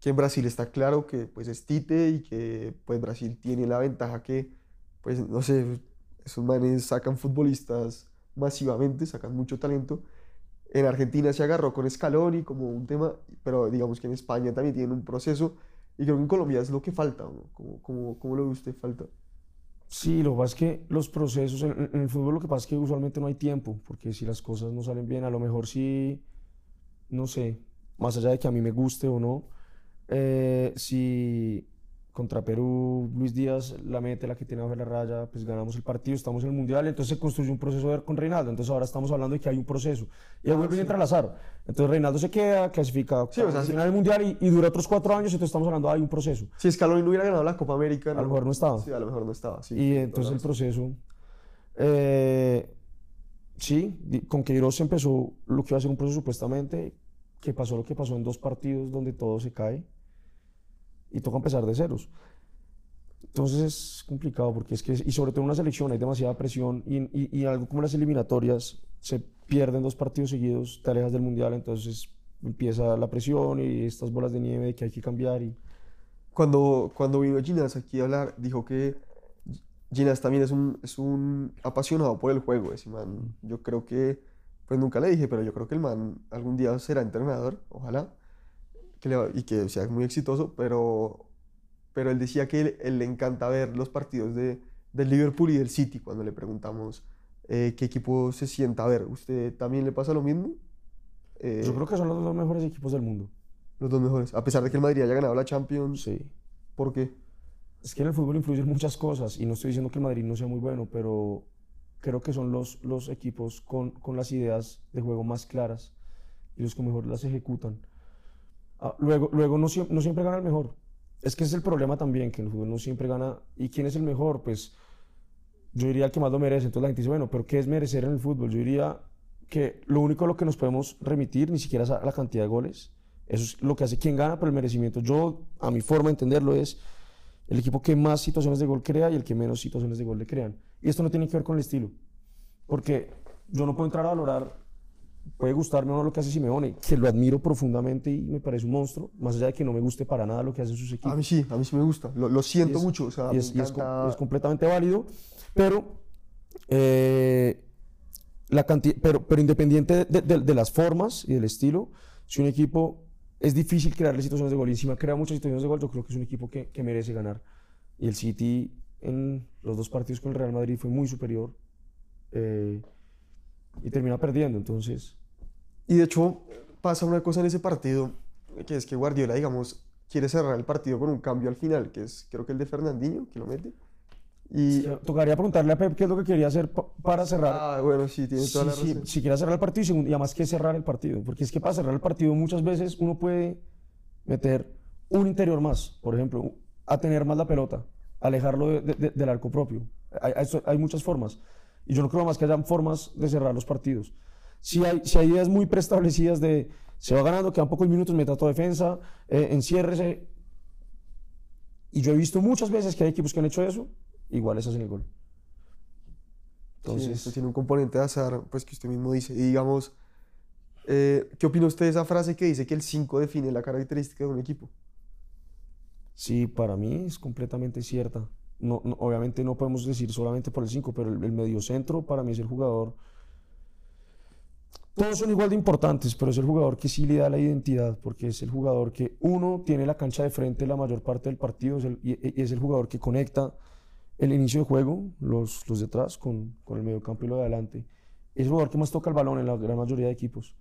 que en Brasil está claro que pues es Tite y que pues Brasil tiene la ventaja que pues no sé, esos manes sacan futbolistas masivamente, sacan mucho talento. En Argentina se agarró con Scaloni como un tema, pero digamos que en España también tienen un proceso y creo que en Colombia es lo que falta, ¿no? ¿Cómo, cómo, cómo lo ve usted falta? Sí, lo que pasa es que los procesos, en, en el fútbol lo que pasa es que usualmente no hay tiempo, porque si las cosas no salen bien, a lo mejor sí, no sé, más allá de que a mí me guste o no, eh, si contra Perú Luis Díaz la mete, la que tiene bajo la raya, pues ganamos el partido, estamos en el Mundial, entonces se construye un proceso de- con Reinaldo, entonces ahora estamos hablando de que hay un proceso, y ahí vuelve y entra al azar, entonces Reinaldo se queda, clasifica Sí, o sea, al final del Mundial y, y dura otros cuatro años, entonces estamos hablando de hay un proceso. Si Scaloni no hubiera ganado la Copa América, A lo mejor no estaba. Sí, a lo mejor no estaba, sí. Y entonces el proceso, eh, sí, con Queiroz empezó lo que iba a ser un proceso supuestamente, que pasó lo que pasó en dos partidos donde todo se cae y toca empezar de ceros. Entonces es complicado porque es que, y sobre todo en una selección hay demasiada presión y, y, y algo como las eliminatorias se pierden dos partidos seguidos, te alejas del mundial, entonces empieza la presión y estas bolas de nieve de que hay que cambiar y Cuando, cuando vino Ginás aquí a hablar, dijo que Ginás también es un, es un apasionado por el juego, ese man. Yo creo que, pues nunca le dije, pero yo creo que el man algún día será entrenador, ojalá, que le va- y que sea muy exitoso, pero, pero él decía que él, él le encanta ver los partidos de, del Liverpool y del City cuando le preguntamos eh, qué equipo se sienta a ver. ¿Usted también le pasa lo mismo? Eh, yo creo que son los dos mejores equipos del mundo. los dos mejores, a pesar de que el Madrid haya ganado la Champions, Sí. ¿por qué? Es que en el fútbol influyen muchas cosas y no estoy diciendo que el Madrid no sea muy bueno, pero creo que son los, los equipos con, con las ideas de juego más claras y los que mejor las ejecutan. Ah, luego, luego no, siem- no siempre gana el mejor. Es que ese es el problema también, que el fútbol no siempre gana. ¿Y quién es el mejor? Pues yo diría el que más lo merece. Entonces la gente dice, bueno, pero ¿qué es merecer en el fútbol? Yo diría que lo único lo que nos podemos remitir ni siquiera es a la cantidad de goles. Eso es lo que hace quien gana, pero el merecimiento. Yo, a mi forma de entenderlo, es el equipo que más situaciones de gol crea y el que menos situaciones de gol le crean. Y esto no tiene que ver con el estilo, porque yo no puedo entrar a valorar, puede gustarme o no lo que hace Simeone, que lo admiro profundamente y me parece un monstruo, más allá de que no me guste para nada lo que hacen sus A equipos. mí sí, a mí sí me gusta. Lo, lo siento es- mucho. O sea, y es, y es es completamente válido, pero, eh, la canti- pero, pero independiente de, de- de las formas y del estilo, si un equipo es difícil crearle situaciones de gol y encima crea muchas situaciones de gol, yo creo que es un equipo que, que merece ganar. Y el City en los dos partidos con el Real Madrid fue muy superior eh, y termina perdiendo, entonces... Y de hecho, pasa una cosa en ese partido, que es que Guardiola, digamos, quiere cerrar el partido con un cambio al final, que es creo que el de Fernandinho, que lo mete. Y, Tocaría preguntarle a Pep qué es lo que quería hacer pa- para cerrar ah, bueno, sí, tiene toda Sí, la sí, razón. si quiere cerrar el partido y, además que cerrar el partido, porque es que para cerrar el partido muchas veces uno puede meter un interior más, por ejemplo, a tener más la pelota, alejarlo de- de- de- del arco propio. Hay, hay, hay muchas formas y yo no creo más que hayan formas de cerrar los partidos. Si hay, si hay ideas muy preestablecidas de se va ganando, quedan pocos minutos, meta toda defensa, eh, enciérrese. Y yo he visto muchas veces que hay equipos que han hecho eso, iguales hacen el gol. Sí, Entonces, esto tiene un componente de azar, pues que usted mismo dice. Y digamos, eh, ¿qué opina usted de esa frase que dice que el 5 define la característica de un equipo? Sí, para mí es completamente cierta. Obviamente no podemos decir solamente por el 5, pero el, el mediocentro para mí es el jugador. Todos son igual de importantes, pero es el jugador que sí le da la identidad, porque es el jugador que uno tiene la cancha de frente la mayor parte del partido es el- y, es el jugador que conecta el inicio de juego, los, los de atrás, con, con el mediocampo y lo de adelante. Es el jugador que más toca el balón en la gran mayoría de equipos.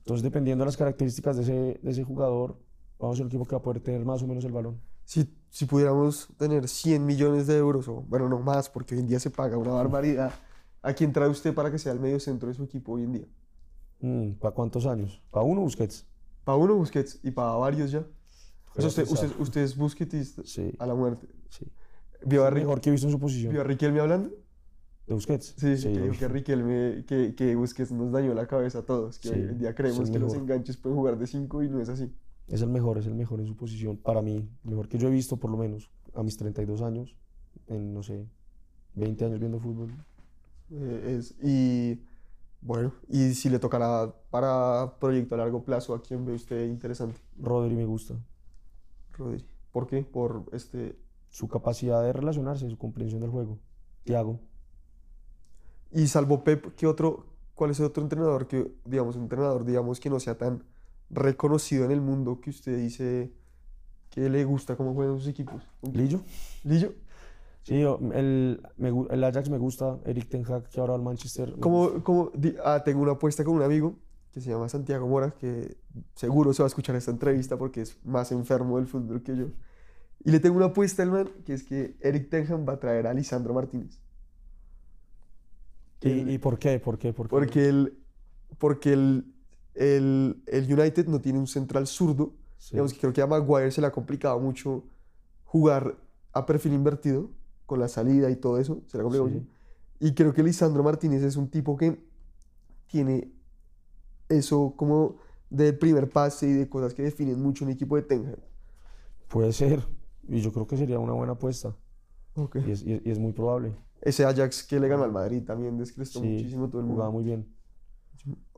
Entonces, dependiendo de las características de ese, de ese jugador, vamos a ser un equipo que va a poder tener más o menos el balón. Si, si pudiéramos tener 100 millones de euros, o bueno, no más, porque hoy en día se paga una barbaridad, ¿a quién trae usted para que sea el medio centro de su equipo hoy en día? ¿Para Mm, cuántos años? ¿Para uno Busquets? Para uno Busquets y para varios ya. O sea, Voy a usted, usted, usted es busquetista Sí, a la muerte. sí. ¿Vio a, mejor que he visto en su posición. vio a Riquelme hablando? ¿De Busquets? Sí, que dijo vi. que Riquelme, que, que Busquets nos dañó la cabeza a todos, que Sí, hoy en día creemos que los enganches pueden jugar de 5 y no es así. Es el mejor, es el mejor en su posición. Para mí, mejor que yo he visto, por lo menos, a mis 32 años, en, no sé, 20 años viendo fútbol. Eh, es, y bueno, y si le tocará para proyecto a largo plazo, ¿a quién ve usted interesante? Rodri me gusta. Rodri. ¿Por qué? Por este. Su capacidad de relacionarse, su comprensión del juego. Thiago. Y salvo Pep, ¿qué otro, cuál es el otro entrenador que, digamos, un entrenador, digamos, que no sea tan reconocido en el mundo que usted dice que le gusta cómo juegan sus equipos? Lillo. Lillo. Sí, el, el Ajax me gusta. Eric Ten Hag, que ahora al Manchester. como, di- ah, tengo una apuesta con un amigo que se llama Santiago Mora, que seguro se va a escuchar esta entrevista porque es más enfermo del fútbol que yo. Y le tengo una apuesta al man, que es que Eric Ten Hag va a traer a Lisandro Martínez. ¿Y, y por qué? ¿Por qué? ¿Por qué? Porque el, porque el, el, el United no tiene un central zurdo. Sí. Digamos que creo que a Maguire se le ha complicado mucho jugar a perfil invertido con la salida y todo eso. Se le ha complicado Sí. mucho. Y creo que Lisandro Martínez es un tipo que tiene eso como del primer pase y de cosas que definen mucho un equipo de Ten Hag. Puede ser. Y yo creo que sería una buena apuesta. Y es, y es- y es muy probable. Ese Ajax que le ganó al Madrid también descrestó Sí, muchísimo todo el jugaba mundo. muy bien.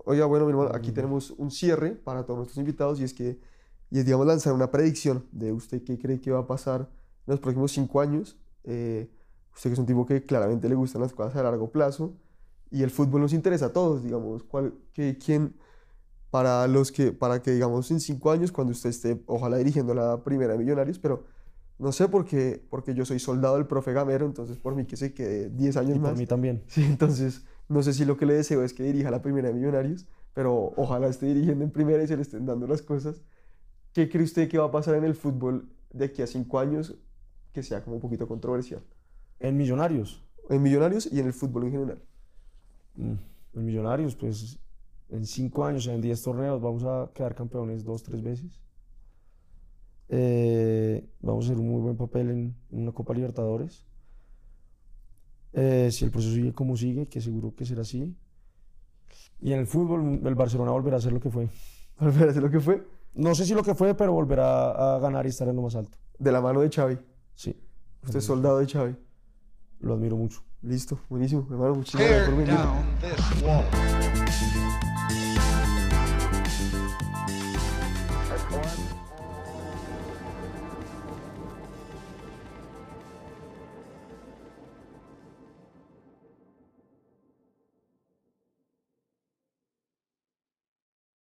Oiga, bueno, mi hermano, aquí bien. tenemos un cierre para todos nuestros invitados y es que, y es, digamos, lanzar una predicción de usted qué cree que va a pasar en los próximos cinco años. Eh, usted que es un tipo que claramente le gustan las cosas a largo plazo y el fútbol nos interesa a todos, digamos, cuál, que, quién, para los que, para que, digamos, en cinco años, cuando usted esté, ojalá dirigiendo la primera de Millonarios, pero no sé por qué, porque yo soy soldado del profe Gamero, entonces por mí que se quede 10 años Y por más. mí también. Sí, entonces no sé si lo que le deseo es que dirija la primera de Millonarios, pero ojalá esté dirigiendo en primera y se le estén dando las cosas. ¿Qué cree usted que va a pasar en el fútbol de aquí a cinco años que sea como un poquito controversial? En Millonarios. En Millonarios y en el fútbol en general. Mm, En Millonarios, pues en cinco años, en 10 torneos, vamos a quedar campeones dos, tres veces. Eh, vamos a hacer un muy buen papel en una Copa Libertadores. Eh, si el proceso sigue como sigue, que seguro que será así. Y en el fútbol, el Barcelona volverá a ser lo que fue. Volver a hacer lo que fue No sé si lo que fue, pero volverá a ganar y estar en lo más alto. de la mano de Xavi. Sí, Usted es soldado de Xavi. lo admiro mucho. Listo, buenísimo. Hermano, muchísimas gracias por venir.